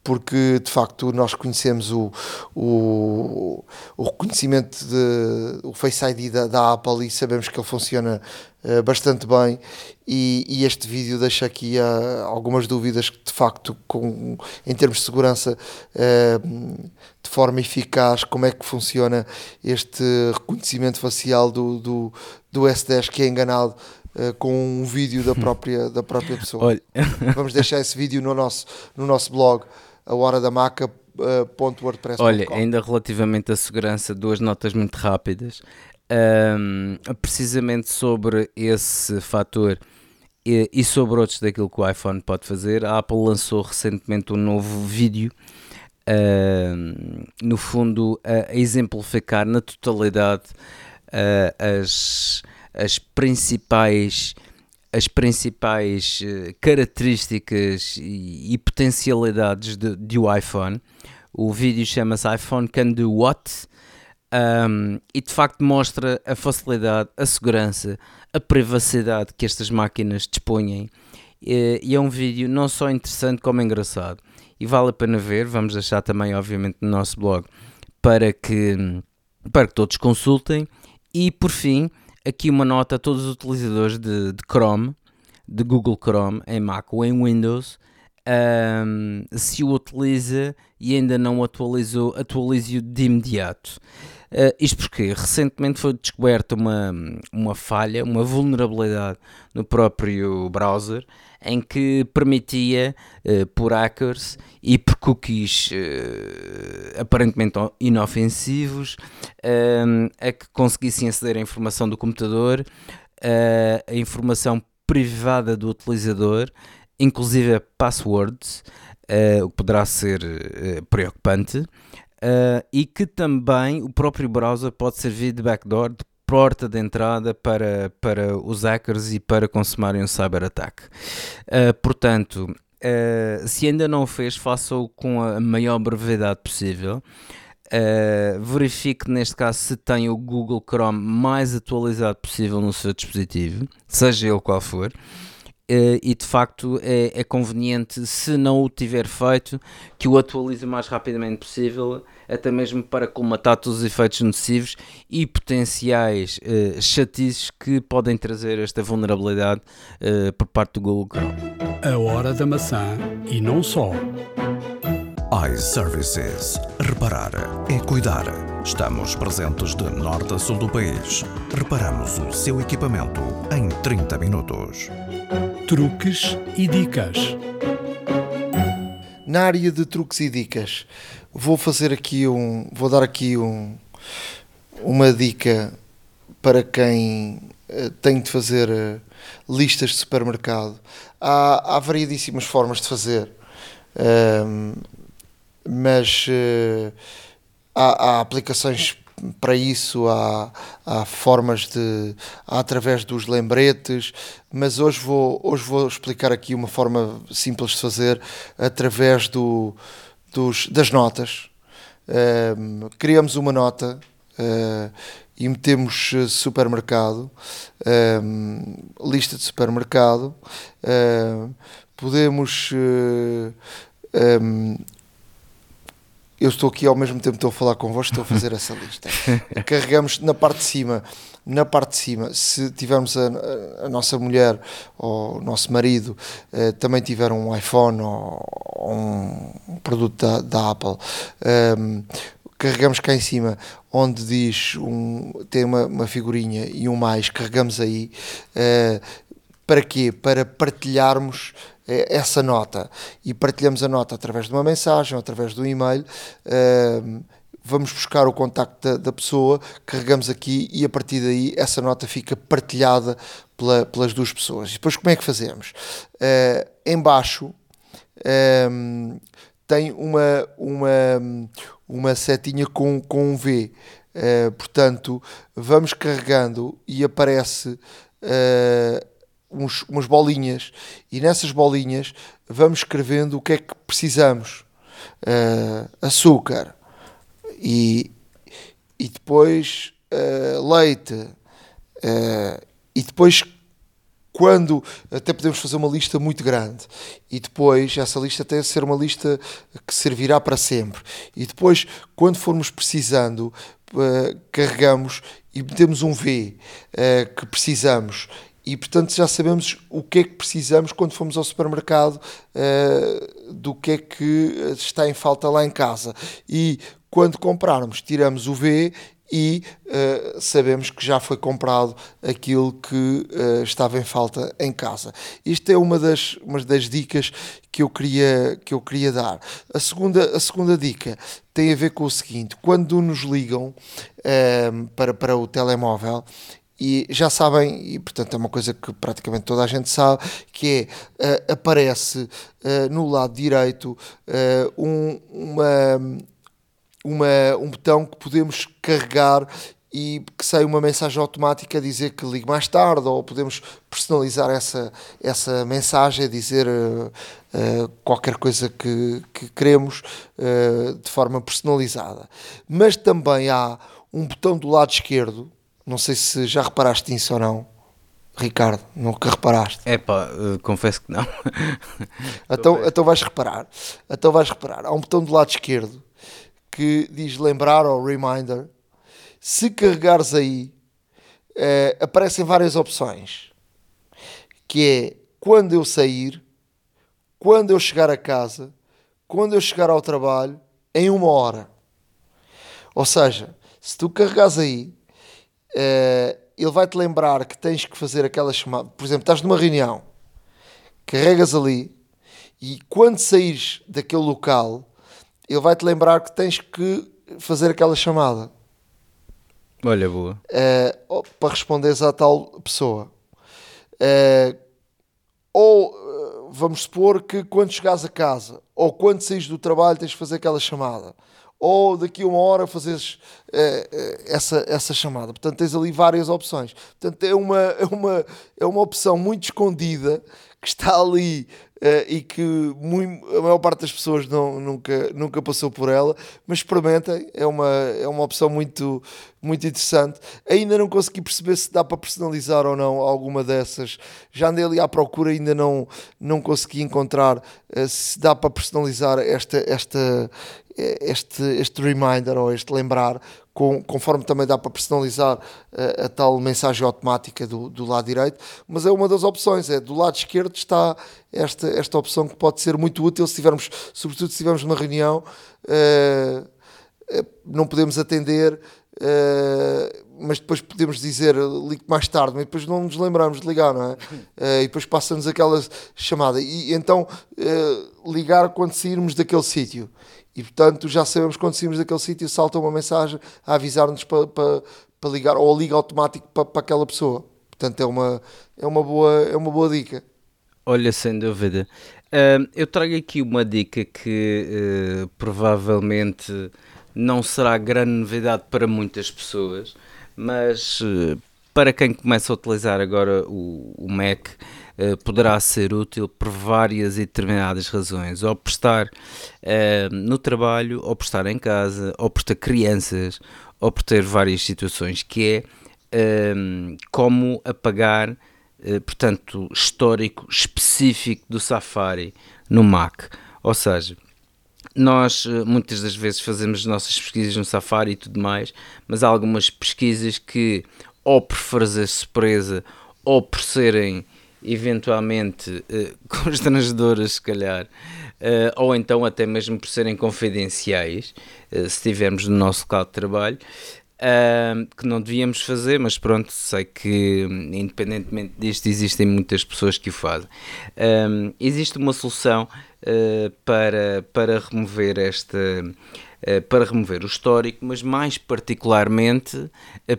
porque de facto nós conhecemos o, o, o reconhecimento de, o Face ID da, da, Apple e sabemos que ele funciona uh, bastante bem e, e, este vídeo deixa aqui uh, algumas dúvidas que de facto com, em termos de segurança uh, de forma eficaz como é que funciona este reconhecimento facial do, do, do S10 que é enganado Uh, com um vídeo da própria, da própria pessoa. Olha. Vamos deixar esse vídeo no nosso, no nosso blog a hora da maca. Uh, Olha, ainda relativamente à segurança, duas notas muito rápidas. Um, precisamente sobre esse fator e, e sobre outros daquilo que o iPhone pode fazer. A Apple lançou recentemente um novo vídeo, no fundo, a exemplificar na totalidade uh, as, as principais as principais características e, e potencialidades de, de o iPhone. O vídeo chama-se iPhone Can Do What? Um, e de facto mostra a facilidade, a segurança, a privacidade que estas máquinas dispõem. E, e é um vídeo não só interessante como engraçado. E vale a pena ver, vamos deixar também, obviamente, no nosso blog para que, para que todos consultem. E por fim, aqui uma nota a todos os utilizadores de, de Chrome, de Google Chrome, em Mac ou em Windows. Um, se o utiliza e ainda não atualizou, atualize-o de imediato. Uh, isto porque recentemente foi descoberta uma, uma falha, uma vulnerabilidade no próprio browser em que permitia, uh, por hackers e por cookies uh, aparentemente inofensivos, a que conseguissem aceder à informação do computador, a informação privada do utilizador, inclusive passwords, o que poderá ser preocupante. Uh, e que também o próprio browser pode servir de backdoor, de porta de entrada para, para os hackers e para consumarem um cyber-ataque. Uh, portanto, uh, se ainda não o fez, faça-o com a maior brevidade possível. verifique neste caso se tem o Google Chrome mais atualizado possível no seu dispositivo, seja ele qual for. Uh, e de facto é, é, conveniente, se não o tiver feito, que o atualize o mais rapidamente possível, até mesmo para colmatar todos os efeitos nocivos e potenciais uh, chatices que podem trazer esta vulnerabilidade uh, por parte do Google Chrome. A hora da maçã e não só iServices. Reparar é cuidar. Estamos presentes de norte a sul do país. Reparamos o seu equipamento em 30 minutos. Truques e dicas. Na área de truques e dicas, vou fazer aqui um, vou dar aqui um, uma dica para quem uh, tem de fazer uh, listas de supermercado. Há, há variedíssimas formas de fazer. Um, mas uh, há, há, aplicações para isso, há, há formas de. Há através dos lembretes, mas hoje vou, hoje vou explicar aqui uma forma simples de fazer através do, dos, das notas. Uh, criamos uma nota uh, e metemos supermercado, uh, lista de supermercado. podemos um, eu estou aqui ao mesmo tempo estou a falar convosco, estou a fazer essa lista. Carregamos na parte de cima, na parte de cima, se tivermos a, a, nossa mulher ou o nosso marido eh, também tiver um iPhone ou, ou um produto da, da Apple, um, ehm, carregamos cá em cima onde diz um, tem uma, uma figurinha e um mais, carregamos aí. Uh, para quê? Para partilharmos eh, essa nota e partilhamos a nota através de uma mensagem através do e-mail. Vamos buscar o contacto da, da, pessoa, carregamos aqui e a partir daí essa nota fica partilhada pela, pelas duas pessoas. E depois como é que fazemos? Uh, embaixo um, tem uma, uma, uma setinha com, com um V. Uh, portanto, vamos carregando e aparece uh, uns, umas bolinhas. E nessas bolinhas vamos escrevendo o que é que precisamos. Uh, açúcar. E, e depois uh, leite. Uh, e depois quando até podemos fazer uma lista muito grande. E depois essa lista até ser uma lista que servirá para sempre. E depois quando formos precisando carregamos e metemos um V que precisamos e portanto já sabemos o que é que precisamos quando fomos ao supermercado, uh, do que é que está em falta lá em casa. E quando comprarmos, tiramos o V e uh, sabemos que já foi comprado aquilo que uh, estava em falta em casa. Isto é uma das, uma das dicas que eu, queria, que eu queria dar. A segunda, a segunda dica tem a ver com o seguinte: quando nos ligam uh, para, para o telemóvel e já sabem, e portanto é uma coisa que praticamente toda a gente sabe, que é, uh, aparece uh, no lado direito uh, um, uma, uma, um botão que podemos carregar e que sai uma mensagem automática a dizer que ligue mais tarde, ou podemos personalizar essa, essa mensagem, a dizer qualquer coisa que, que queremos de forma personalizada. Mas também há um botão do lado esquerdo não sei se já reparaste nisso ou não. Ricardo, nunca reparaste? É pá, uh, confesso que não. então, então vais reparar. Então vais reparar. Há um botão do lado esquerdo que diz lembrar ou reminder. Se carregares aí, uh, aparecem várias opções. Que é quando eu sair, quando eu chegar a casa, quando eu chegar ao trabalho, em uma hora. Ou seja, se tu carregares aí, uh, ele vai-te lembrar que tens que fazer aquela chamada. Por exemplo, estás numa reunião, carregas ali e quando saís daquele local, ele vai-te lembrar que tens que fazer aquela chamada. Olha, boa. Uh, para responderes à tal pessoa. Uh, ou vamos supor que quando chegares a casa ou quando saís do trabalho tens de fazer aquela chamada ou daqui a uma hora fazes eh, eh, essa, essa chamada. Portanto, tens ali várias opções. Portanto, é uma, é uma, é uma opção muito escondida que está ali uh, e que muito, a maior parte das pessoas não, nunca, nunca passou por ela, mas experimentem, é uma, é uma opção muito, muito interessante. Ainda não consegui perceber se dá para personalizar ou não alguma dessas. Já andei ali à procura, ainda não, não consegui encontrar se dá para personalizar esta, esta, este, este reminder ou este lembrar, com, conforme também dá para personalizar a, eh, a tal mensagem automática do, do, lado direito, mas é uma das opções, é do lado esquerdo está esta, esta opção que pode ser muito útil se tivermos, sobretudo se estivermos numa reunião, uh, não podemos atender, uh, mas depois podemos dizer ligue mais tarde, mas depois não nos lembramos de ligar, não é? Uh, e depois passa-nos aquela chamada. E então ligar quando sairmos daquele sítio. E portanto já sabemos quando saímos daquele sítio salta uma mensagem a avisar-nos para, para, para ligar ou liga automático para, para aquela pessoa. Portanto é uma, é uma, boa, é uma boa dica. Olha, sem dúvida. Uh, eu trago aqui uma dica que uh, provavelmente não será grande novidade para muitas pessoas, mas uh, para quem começa a utilizar agora o, o Mac, eh, poderá ser útil por várias e determinadas razões, ou por estar uh, no trabalho, ou por estar em casa, ou por ter crianças, ou por ter várias situações, que é uh, como apagar, portanto, histórico específico do Safari no Mac. Ou seja, nós muitas das vezes fazemos as nossas pesquisas no Safari e tudo mais, mas há algumas pesquisas que, ou por fazer surpresa, ou por serem eventualmente uh, constrangedoras, se calhar, uh, ou então até mesmo por serem confidenciais, uh, se estivermos no nosso local de trabalho, que não devíamos fazer, mas pronto, sei que independentemente disto existem muitas pessoas que o fazem. existe uma solução para, para remover esta para remover o histórico, mas mais particularmente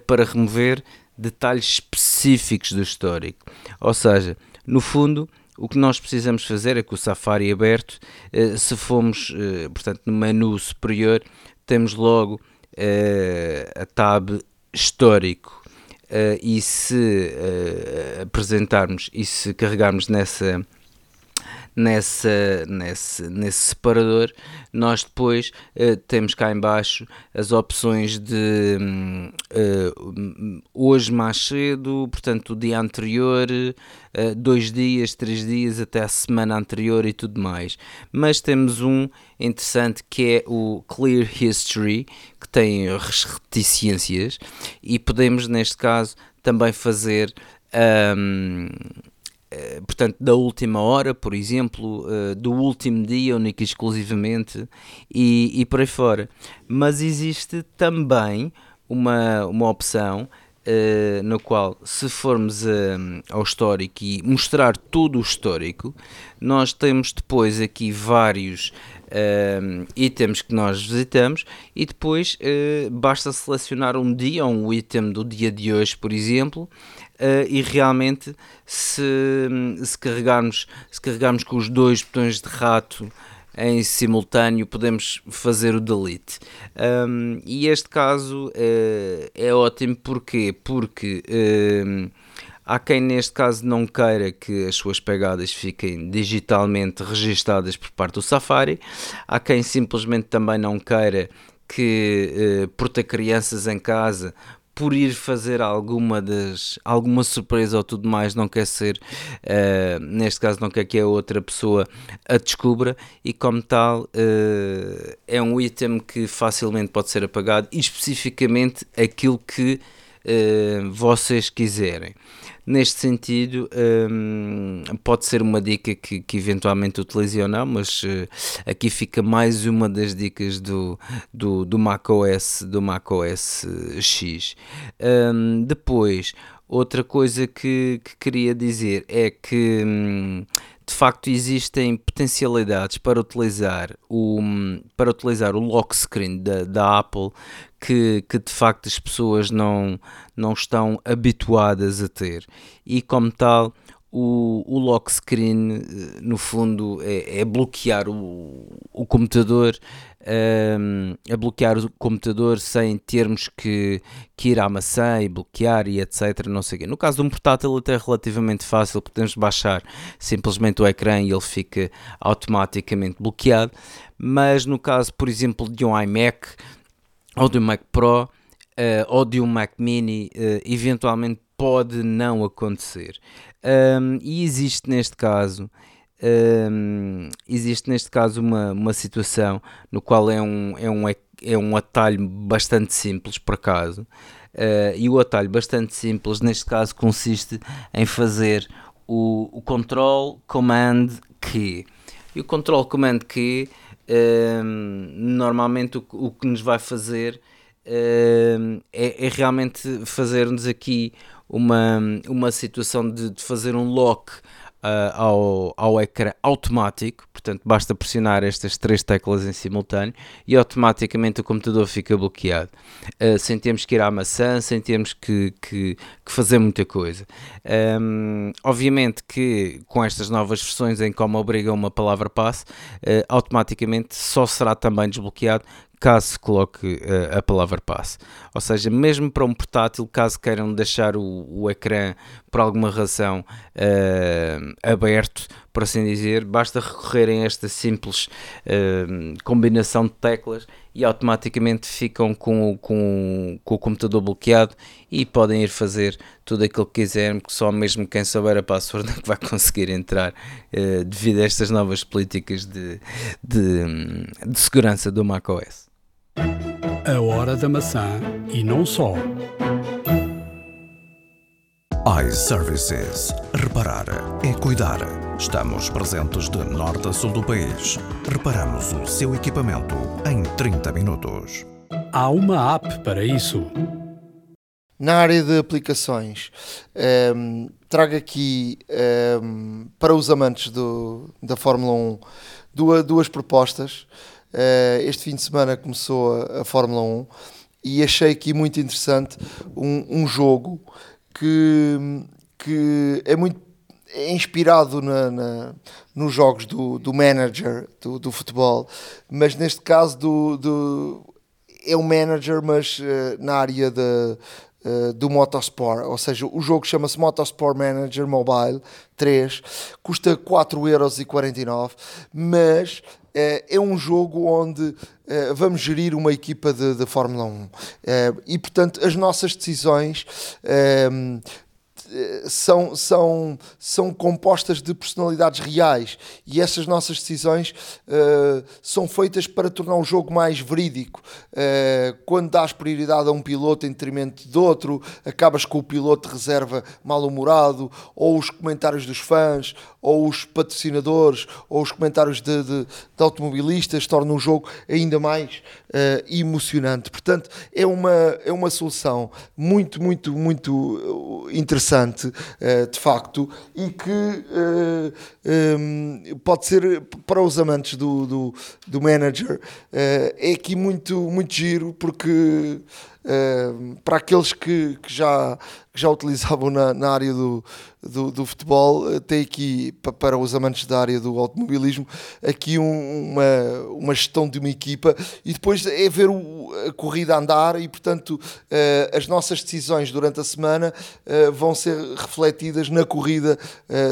para remover detalhes específicos do histórico. Ou seja, no fundo, o que nós precisamos fazer é que o Safari aberto, eh, se formos, eh, portanto, no menu superior, temos logo eh, a tab histórico. e se apresentarmos e se carregarmos nessa nessa, nesse, nesse separador, nós depois uh, temos cá embaixo as opções de uh, hoje mais cedo, portanto o dia anterior, uh, dois dias, três dias até a semana anterior e tudo mais. Mas temos um interessante que é o Clear History, que tem reticências e podemos neste caso também fazer um, portanto, da última hora, por exemplo, uh, do último dia, único e exclusivamente, e, e por aí fora. Mas existe também uma, uma opção uh, no qual, se formos uh, ao histórico e mostrar todo o histórico, nós temos depois aqui vários uh, itens que nós visitamos e depois basta selecionar um dia, um item do dia de hoje, por exemplo, e realmente se, se, carregarmos, se carregarmos com os dois botões de rato em simultâneo podemos fazer o delete. Um, e este caso uh, é ótimo porquê? porque uh, há quem neste caso não queira que as suas pegadas fiquem digitalmente registadas por parte do Safari, há quem simplesmente também não queira que uh, por ter crianças em casa por ir fazer alguma das alguma surpresa ou tudo mais não quer ser uh, neste caso não quer que a outra pessoa a descubra. E como tal uh, é um item que facilmente pode ser apagado e especificamente aquilo que uh, vocês quiserem Neste sentido, um, pode ser uma dica que, que eventualmente utilize ou não, mas uh, aqui fica mais uma das dicas do, do, do macOS, do macOS X. Um, depois, outra coisa que, que, queria dizer é que hum, de facto existem potencialidades para utilizar o, para utilizar o lock screen da, da Apple que, que de facto as pessoas não, não estão habituadas a ter. E como tal, o, o lock screen, eh, no fundo, é, é bloquear o, o computador, ehm, é bloquear o computador sem termos que, que ir à maçã e bloquear e etc. Não sei quê. No caso de um portátil, até é relativamente fácil, podemos baixar simplesmente o ecrã e ele fica automaticamente bloqueado. Mas no caso, por exemplo, de um iMac, ou de um Mac Pro uh, ou de um Mac Mini, uh, eventualmente pode não acontecer. Um, e existe neste caso. Um, existe neste caso uma, uma situação no qual é um, é, um, é um atalho bastante simples, por acaso, uh, e o atalho bastante simples neste caso consiste em fazer o, o Control Command Key. E o Control Command Key normalmente o, o, que nos vai fazer uh, é, é, realmente fazer-nos aqui uma, uma situação de, de fazer um lock uh, ao, ao ecrã automático, portanto basta pressionar estas três teclas em simultâneo e automaticamente o computador fica bloqueado, uh, sem termos que ir à maçã, sem termos que, que, que fazer muita coisa. Um, obviamente que com estas novas versões em como obriga uma palavra passe, uh, automaticamente só será também desbloqueado caso coloque uh, a palavra passe. Ou seja, mesmo para um portátil, caso queiram deixar o, o ecrã por alguma razão uh, aberto, por assim dizer, basta recorrerem a esta simples uh, combinação de teclas e automaticamente ficam com, com, com o computador bloqueado e podem ir fazer tudo aquilo que quiserem, porque só mesmo quem souber a password é que vai conseguir entrar devido a estas novas políticas de, de, de segurança do macOS. A hora da maçã e não só iServices. Reparar é cuidar. Estamos presentes de norte a sul do país. Reparamos o seu equipamento em 30 minutos. Há uma app para isso. Na área de aplicações, um, ehm, trago aqui um, ehm, para os amantes do, da Fórmula 1 duas, duas propostas. Uh, este fim de semana começou a, Fórmula 1 e achei aqui muito interessante um, um jogo que, que é muito é inspirado na, na, nos jogos do, do manager do, do, futebol, mas neste caso do, do é um manager, mas uh, na área de, uh, do Motorsport, ou seja, o jogo chama-se Motorsport Manager Mobile 3, custa 4,49€, mas é um jogo onde vamos gerir uma equipa de, de Fórmula 1 e portanto as nossas decisões são, são, são compostas de personalidades reais e essas nossas decisões uh, são feitas para tornar o jogo mais verídico. Uh, quando dás prioridade a um piloto em detrimento de outro, acabas com o piloto de reserva mal-humorado, ou os comentários dos fãs, ou os patrocinadores, ou os comentários de, de, de automobilistas tornam o jogo ainda mais uh, emocionante. Portanto, é uma, é uma solução muito, muito, muito interessante, uh, de facto, e que uh, um, pode ser para os amantes do, do, do manager, é aqui muito, muito giro, porque para aqueles que, que já que já utilizavam na, na área do, do, do, futebol, eh, tem aqui, para os amantes da área do automobilismo, aqui um, uma, uma gestão de uma equipa e depois é ver o, a corrida andar e, portanto, uh, as nossas decisões durante a semana uh, vão ser refletidas na corrida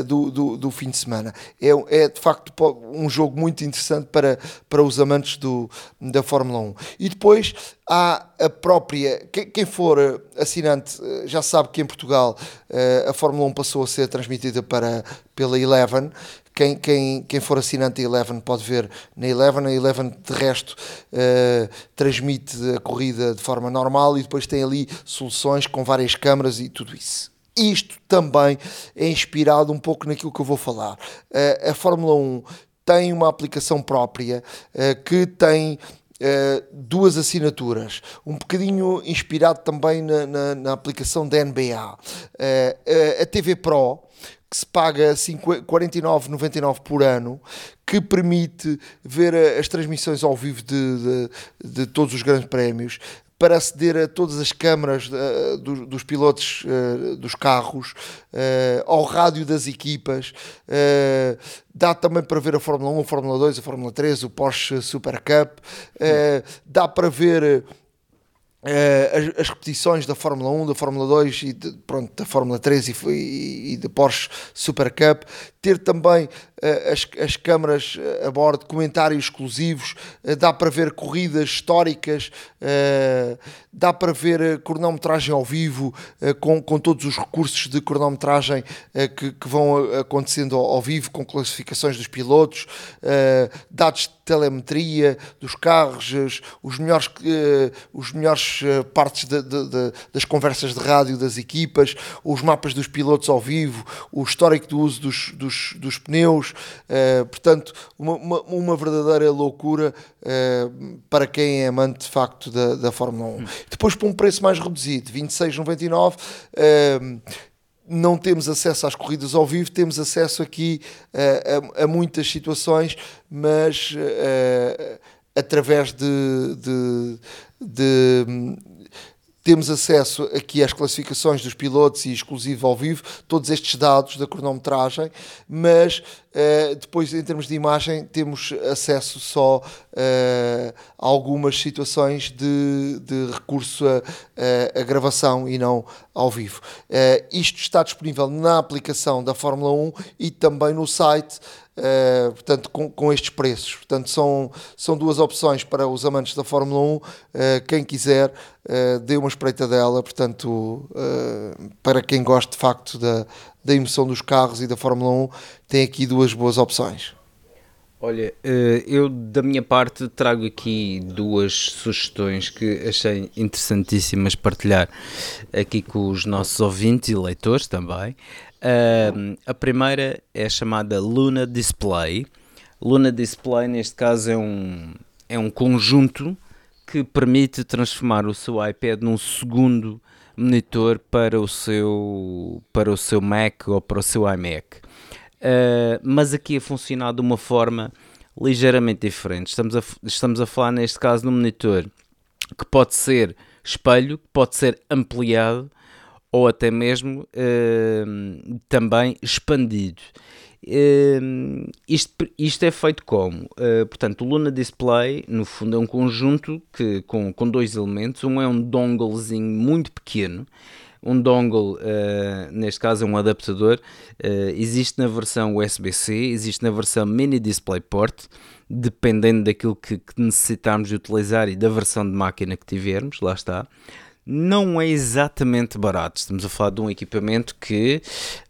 do, do, do, fim de semana. É, é, de facto um jogo muito interessante para, para os amantes do, da Fórmula 1. E depois há a própria, quem, for assinante já sabe que em Portugal uh, a Fórmula 1 passou a ser transmitida para, pela Eleven. Quem, quem, quem for assinante da Eleven pode ver na Eleven. A Eleven, de resto, transmite a corrida de forma normal e depois tem ali soluções com várias câmaras e tudo isso. Isto também é inspirado um pouco naquilo que eu vou falar. A Fórmula 1 tem uma aplicação própria que tem Uh, duas assinaturas, um bocadinho inspirado também na, na, na aplicação da NBA. Uh, a TV Pro, que se paga 49,99 por ano, que permite ver as transmissões ao vivo de, de, de todos os grandes prémios, para aceder a todas as câmaras uh, dos, dos, pilotos uh, dos carros, uh, ao rádio das equipas, dá também para ver a Fórmula 1, a Fórmula 2, a Fórmula 3, o Porsche Super Cup, dá para ver Uh, as, as, repetições da Fórmula 1, da Fórmula 2 e de, pronto, da Fórmula 3 e, e, e da Porsche Super Cup, ter também uh, as, as câmaras a bordo, comentários exclusivos, uh, dá para ver corridas históricas, dá para ver cronometragem ao vivo com, com todos os recursos de cronometragem que, que, vão acontecendo ao, ao, vivo, com classificações dos pilotos, dados de telemetria dos carros, os melhores, os melhores uh, partes de, de, de, das conversas de rádio das equipas, os mapas dos pilotos ao vivo, o histórico do uso dos, dos, dos pneus, uh, portanto, uma, uma, uma, verdadeira loucura uh, para quem é amante de facto da, da Fórmula 1. Hum. Depois, por um preço mais reduzido, 26,99 não temos acesso às corridas ao vivo, temos acesso aqui uh, a, a, muitas situações, mas uh, através de, de, de temos acesso aqui às classificações dos pilotos e exclusivo ao vivo, todos estes dados da cronometragem, mas uh, depois, em termos de imagem, temos acesso só uh, a algumas situações de, de recurso a, a, a, gravação e não ao vivo. Uh, isto está disponível na aplicação da Fórmula 1 e também no site. Uh, portanto, com, com, estes preços. Portanto, são, são duas opções para os amantes da Fórmula 1. Uh, quem quiser, uh, dê uma espreita dela. Portanto, para quem gosta de facto da, da emoção dos carros e da Fórmula 1, tem aqui duas boas opções. Olha, eu da minha parte trago aqui duas sugestões que achei interessantíssimas partilhar aqui com os nossos ouvintes e leitores também. A primeira é chamada Luna Display. Luna Display, neste caso, é um, é um conjunto que permite transformar o seu iPad num segundo monitor para o seu, para o seu Mac ou para o seu iMac. Uh, mas aqui a funcionar de uma forma ligeiramente diferente. Estamos a, estamos a falar, neste caso, num monitor que pode ser espelho, pode ser ampliado ou até mesmo uh, também expandido. Uh, isto, isto é feito como? Uh, portanto, o Luna Display, no fundo, é um conjunto que, com, com dois elementos. Um é um donglezinho muito pequeno, um dongle, uh, neste caso é um adaptador, uh, existe na versão USB-C, existe na versão Mini DisplayPort, dependendo daquilo que, que necessitarmos de utilizar e da versão de máquina que tivermos, lá está. Não é exatamente barato. Estamos a falar de um equipamento que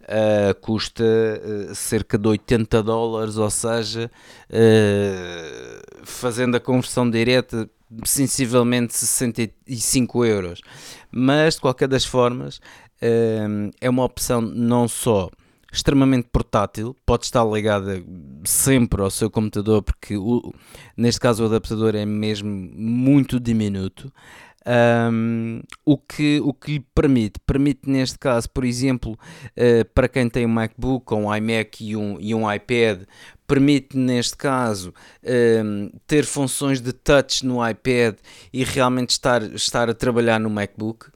uh, custa uh, cerca de 80 dólares, ou seja, uh, fazendo a conversão direta, sensivelmente 65 euros. Mas, de qualquer das formas, é uma opção não só extremamente portátil, pode estar ligada sempre ao seu computador, porque o, neste caso o adaptador é mesmo muito diminuto. Um, o, que, o que lhe permite, permite neste caso, por exemplo, uh, para quem tem um MacBook um iMac e um, e um iPad, permite neste caso um, ter funções de touch no iPad e realmente estar, estar a trabalhar no MacBook uh,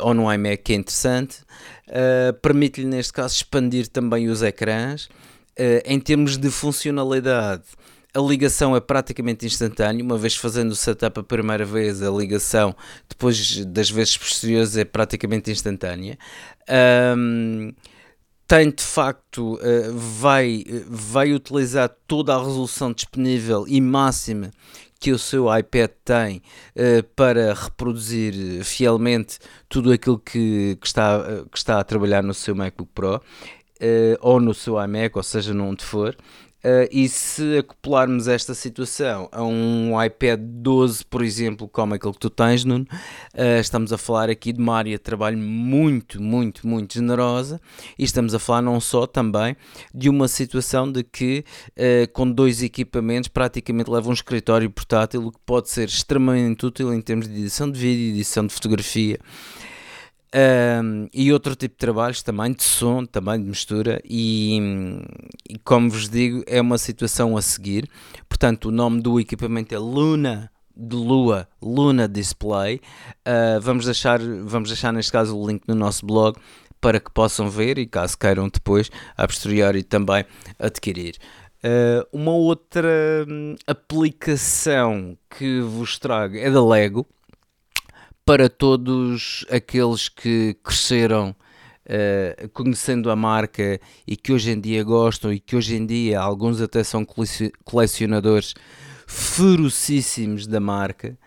ou no iMac, que é interessante. Uh, permite-lhe neste caso expandir também os ecrãs. em termos de funcionalidade, a ligação é praticamente instantânea, uma vez fazendo o setup a primeira vez, a ligação depois das vezes posteriores é praticamente instantânea. Um, tem de facto, uh, vai, vai utilizar toda a resolução disponível e máxima que o seu iPad tem uh, para reproduzir fielmente tudo aquilo que, que, está, que está a trabalhar no seu MacBook Pro. Uh, ou no seu iMac, ou seja, onde for, Uh, e se acoplarmos esta situação a um iPad 12, por exemplo, como aquele que tu tens, Nuno, uh, estamos a falar aqui de uma área de trabalho muito, muito, muito generosa e estamos a falar não só também de uma situação de que uh, com dois equipamentos praticamente leva um escritório portátil, o que pode ser extremamente útil em termos de edição de vídeo, edição de fotografia. Um, e outro tipo de trabalhos também, de som, também de mistura, e, e, como vos digo, é uma situação a seguir. Portanto, o nome do equipamento é Luna de Lua, Luna Display. Uh, vamos, deixar, vamos deixar neste caso o link no nosso blog para que possam ver e caso queiram depois, a posteriori também adquirir. Uh, uma outra hum, aplicação que vos trago é da Lego para todos aqueles que cresceram uh, conhecendo a marca e que hoje em dia gostam e que hoje em dia alguns até são colecionadores ferocíssimos da marca.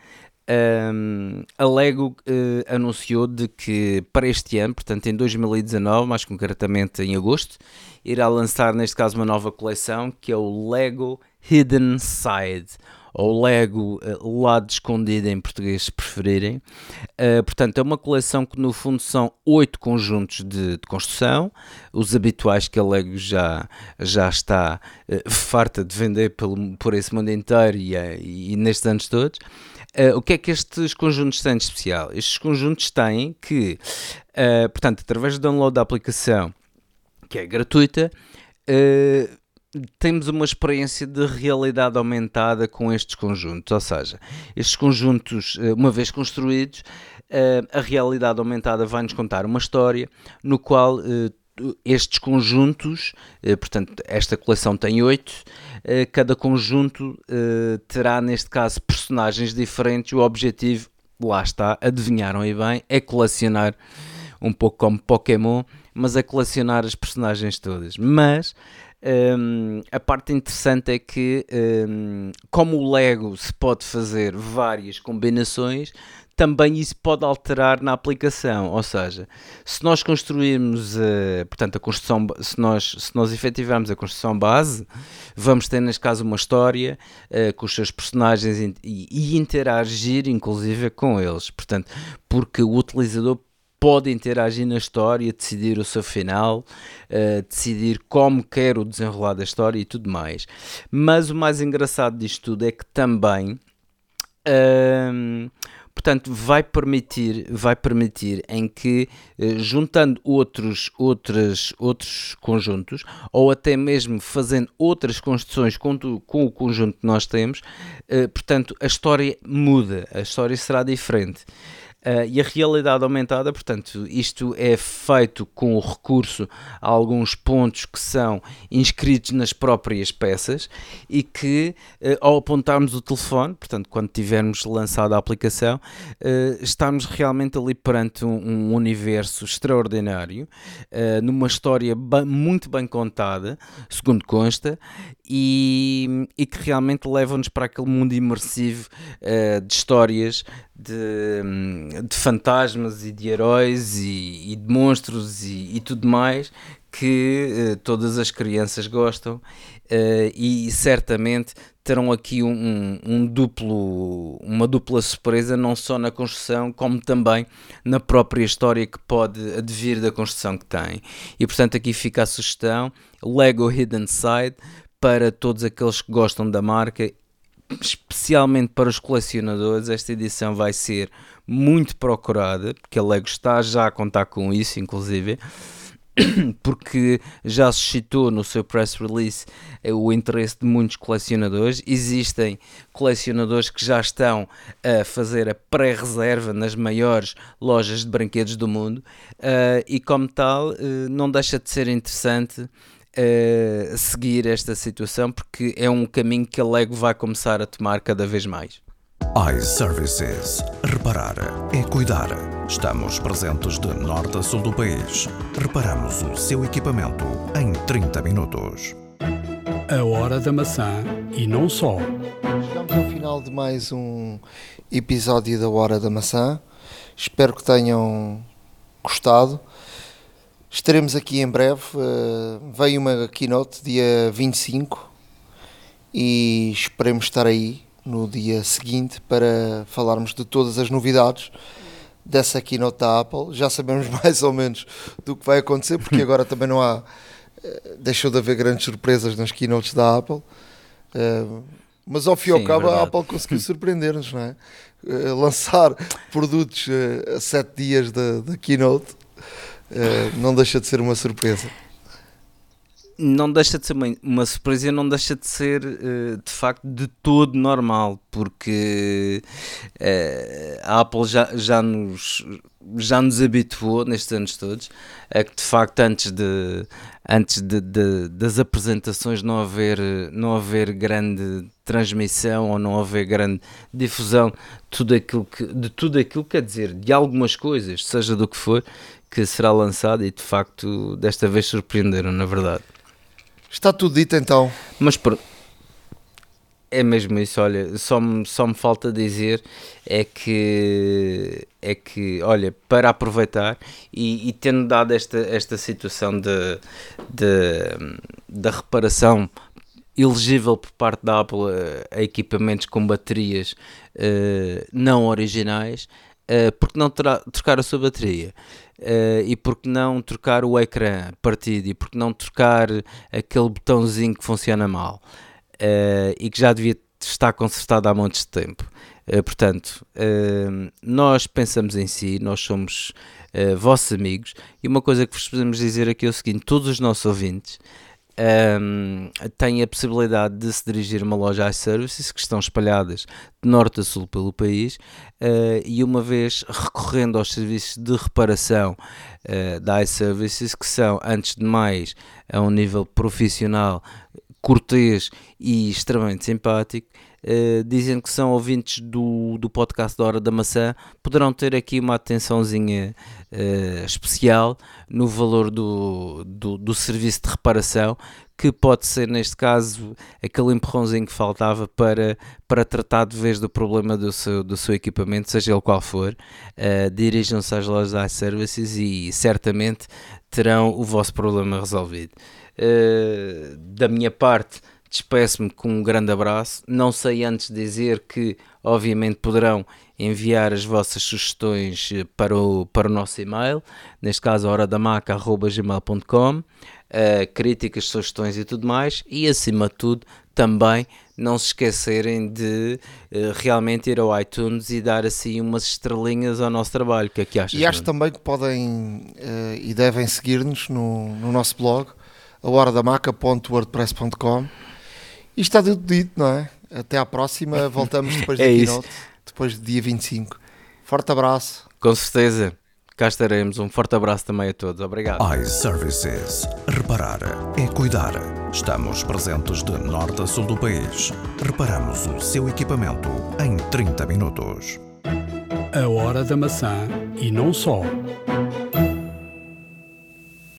Um, a Lego uh, anunciou de que para este ano, portanto em 2019, mais concretamente em agosto, irá lançar neste caso uma nova coleção que é o Lego Hidden Side ou Lego uh, Lado Escondido em português, se preferirem. Uh, portanto, é uma coleção que no fundo são oito conjuntos de, de, construção, os habituais que a Lego já, já está uh, farta de vender pelo, por esse mundo inteiro e, e, nestes anos todos. Uh, o que é que estes conjuntos têm de especial? Estes conjuntos têm que, portanto, através do download da aplicação, que é gratuita, uh, temos uma experiência de realidade aumentada com estes conjuntos, ou seja, estes conjuntos, eh, uma vez construídos, eh, a realidade aumentada vai-nos contar uma história no qual eh, estes conjuntos, portanto, esta coleção tem oito, cada conjunto terá, neste caso, personagens diferentes. O objetivo, lá está, adivinharam aí bem, é colecionar um pouco como Pokémon, mas é colecionar as personagens todas. Mas um, a parte interessante é que, um, como o Lego se pode fazer várias combinações, também isso pode alterar na aplicação. Ou seja, se nós construirmos, uh, portanto, a construção, se nós, se nós efetivarmos a construção base, vamos ter, neste caso, uma história uh, com os seus personagens e, e interagir, inclusive, com eles. Portanto, porque o utilizador pode interagir na história, decidir o seu final, uh, decidir como quer o desenrolar da história e tudo mais. Mas o mais engraçado disto tudo é que também. Uh, portanto vai permitir vai permitir em que eh, juntando outros outros outros conjuntos ou até mesmo fazendo outras construções com, com o conjunto que nós temos eh, portanto a história muda a história será diferente Uh, e a realidade aumentada, portanto, isto é feito com o recurso a alguns pontos que são inscritos nas próprias peças e que, uh, ao apontarmos o telefone, portanto, quando tivermos lançado a aplicação, uh, estamos realmente ali perante um, um universo extraordinário, numa história muito bem contada, segundo consta, e, e que realmente levam-nos para aquele mundo imersivo uh, de histórias, de, de, fantasmas e de heróis e, e de monstros e, e tudo mais que uh, todas as crianças gostam uh, e certamente terão aqui um, um, duplo, uma dupla surpresa, não só na construção, como também na própria história que pode advir da construção que tem. E portanto, aqui fica a sugestão: Lego Hidden Side para todos aqueles que gostam da marca. Especialmente para os colecionadores, esta edição vai ser muito procurada, porque a Lego está já a contar com isso, inclusive porque já suscitou no seu press release eh, o interesse de muitos colecionadores. Existem colecionadores que já estão a fazer a pré-reserva nas maiores lojas de brinquedos do mundo, uh, e como tal, uh, não deixa de ser interessante. Uh, seguir esta situação porque é um caminho que a Lego vai começar a tomar cada vez mais iServices. Reparar é cuidar. Estamos presentes de norte a sul do país. Reparamos o seu equipamento em 30 minutos. A hora da maçã e não só. Chegamos ao final de mais um episódio da Hora da Maçã. Espero que tenham gostado. Estaremos aqui em breve. Uh, veio uma keynote dia 25 e esperemos estar aí no dia seguinte para falarmos de todas as novidades dessa keynote da Apple. Já sabemos mais ou menos do que vai acontecer, porque agora também não há. Eh, deixou de haver grandes surpresas nas keynotes da Apple. Eh, mas ao fim e ao cabo a Apple conseguiu surpreender-nos, não é? Lançar produtos a sete dias da, da keynote não deixa de ser uma surpresa. Não deixa de ser uma, uma surpresa não deixa de ser uh, de facto de todo normal, porque uh, a Apple já, já, nos, já nos habituou nestes anos todos a que de facto antes, de, antes de, de, das apresentações não haver, não haver grande transmissão ou não haver grande difusão tudo aquilo que, de tudo aquilo, quer dizer, de algumas coisas, seja do que for, que será lançado e de facto desta vez surpreenderam, na verdade. Está tudo dito então. Mas por... é mesmo isso, olha, só me, só me falta dizer é que é que, olha, para aproveitar e, e tendo dado esta, esta situação de, de, da reparação elegível por parte da Apple a, a equipamentos com baterias uh, não originais, uh, porque não trocar a sua bateria? Uh, e porque não trocar o ecrã partido e porque não trocar aquele botãozinho que funciona mal uh, e que já devia estar consertado há montes de tempo. Portanto, nós pensamos em si, nós somos vossos amigos e uma coisa que vos podemos dizer aqui é o seguinte: todos os nossos ouvintes um, têm a possibilidade de se dirigir a uma loja iServices que estão espalhadas de norte a sul pelo país uh, e uma vez recorrendo aos serviços de reparação uh, da iServices que são antes de mais a um nível profissional cortês e extremamente simpático Uh, dizendo que são ouvintes do, do podcast da Hora da Maçã, poderão ter aqui uma atençãozinha uh, especial no valor do, do, do, serviço de reparação, que pode ser, neste caso, aquele empurrãozinho que faltava para, para tratar de vez do problema do seu, do seu equipamento, seja ele qual for. Uh, Dirijam-se às lojas iServices e certamente terão o vosso problema resolvido. da minha parte, despeço-me com um grande abraço. Não sei antes dizer que, obviamente, poderão enviar as vossas sugestões eh, para o, para o nosso e-mail, neste caso, horadamaca.gmail.com, uh, críticas, sugestões e tudo mais, e acima de tudo, também não se esquecerem de uh, realmente ir ao iTunes e dar assim umas estrelinhas ao nosso trabalho. O que é que achas? E acho também que podem uh, e devem seguir-nos no, no nosso blog, a horadamaca.wordpress.com e está tudo dito, não é? Até à próxima, voltamos depois é da keynote, depois do dia 25. Forte abraço. Com certeza. Cá estaremos. Um forte abraço também a todos. Obrigado. iServices. Reparar é cuidar. Estamos presentes de norte a sul do país. Reparamos o seu equipamento em 30 minutos. A hora da maçã e não só.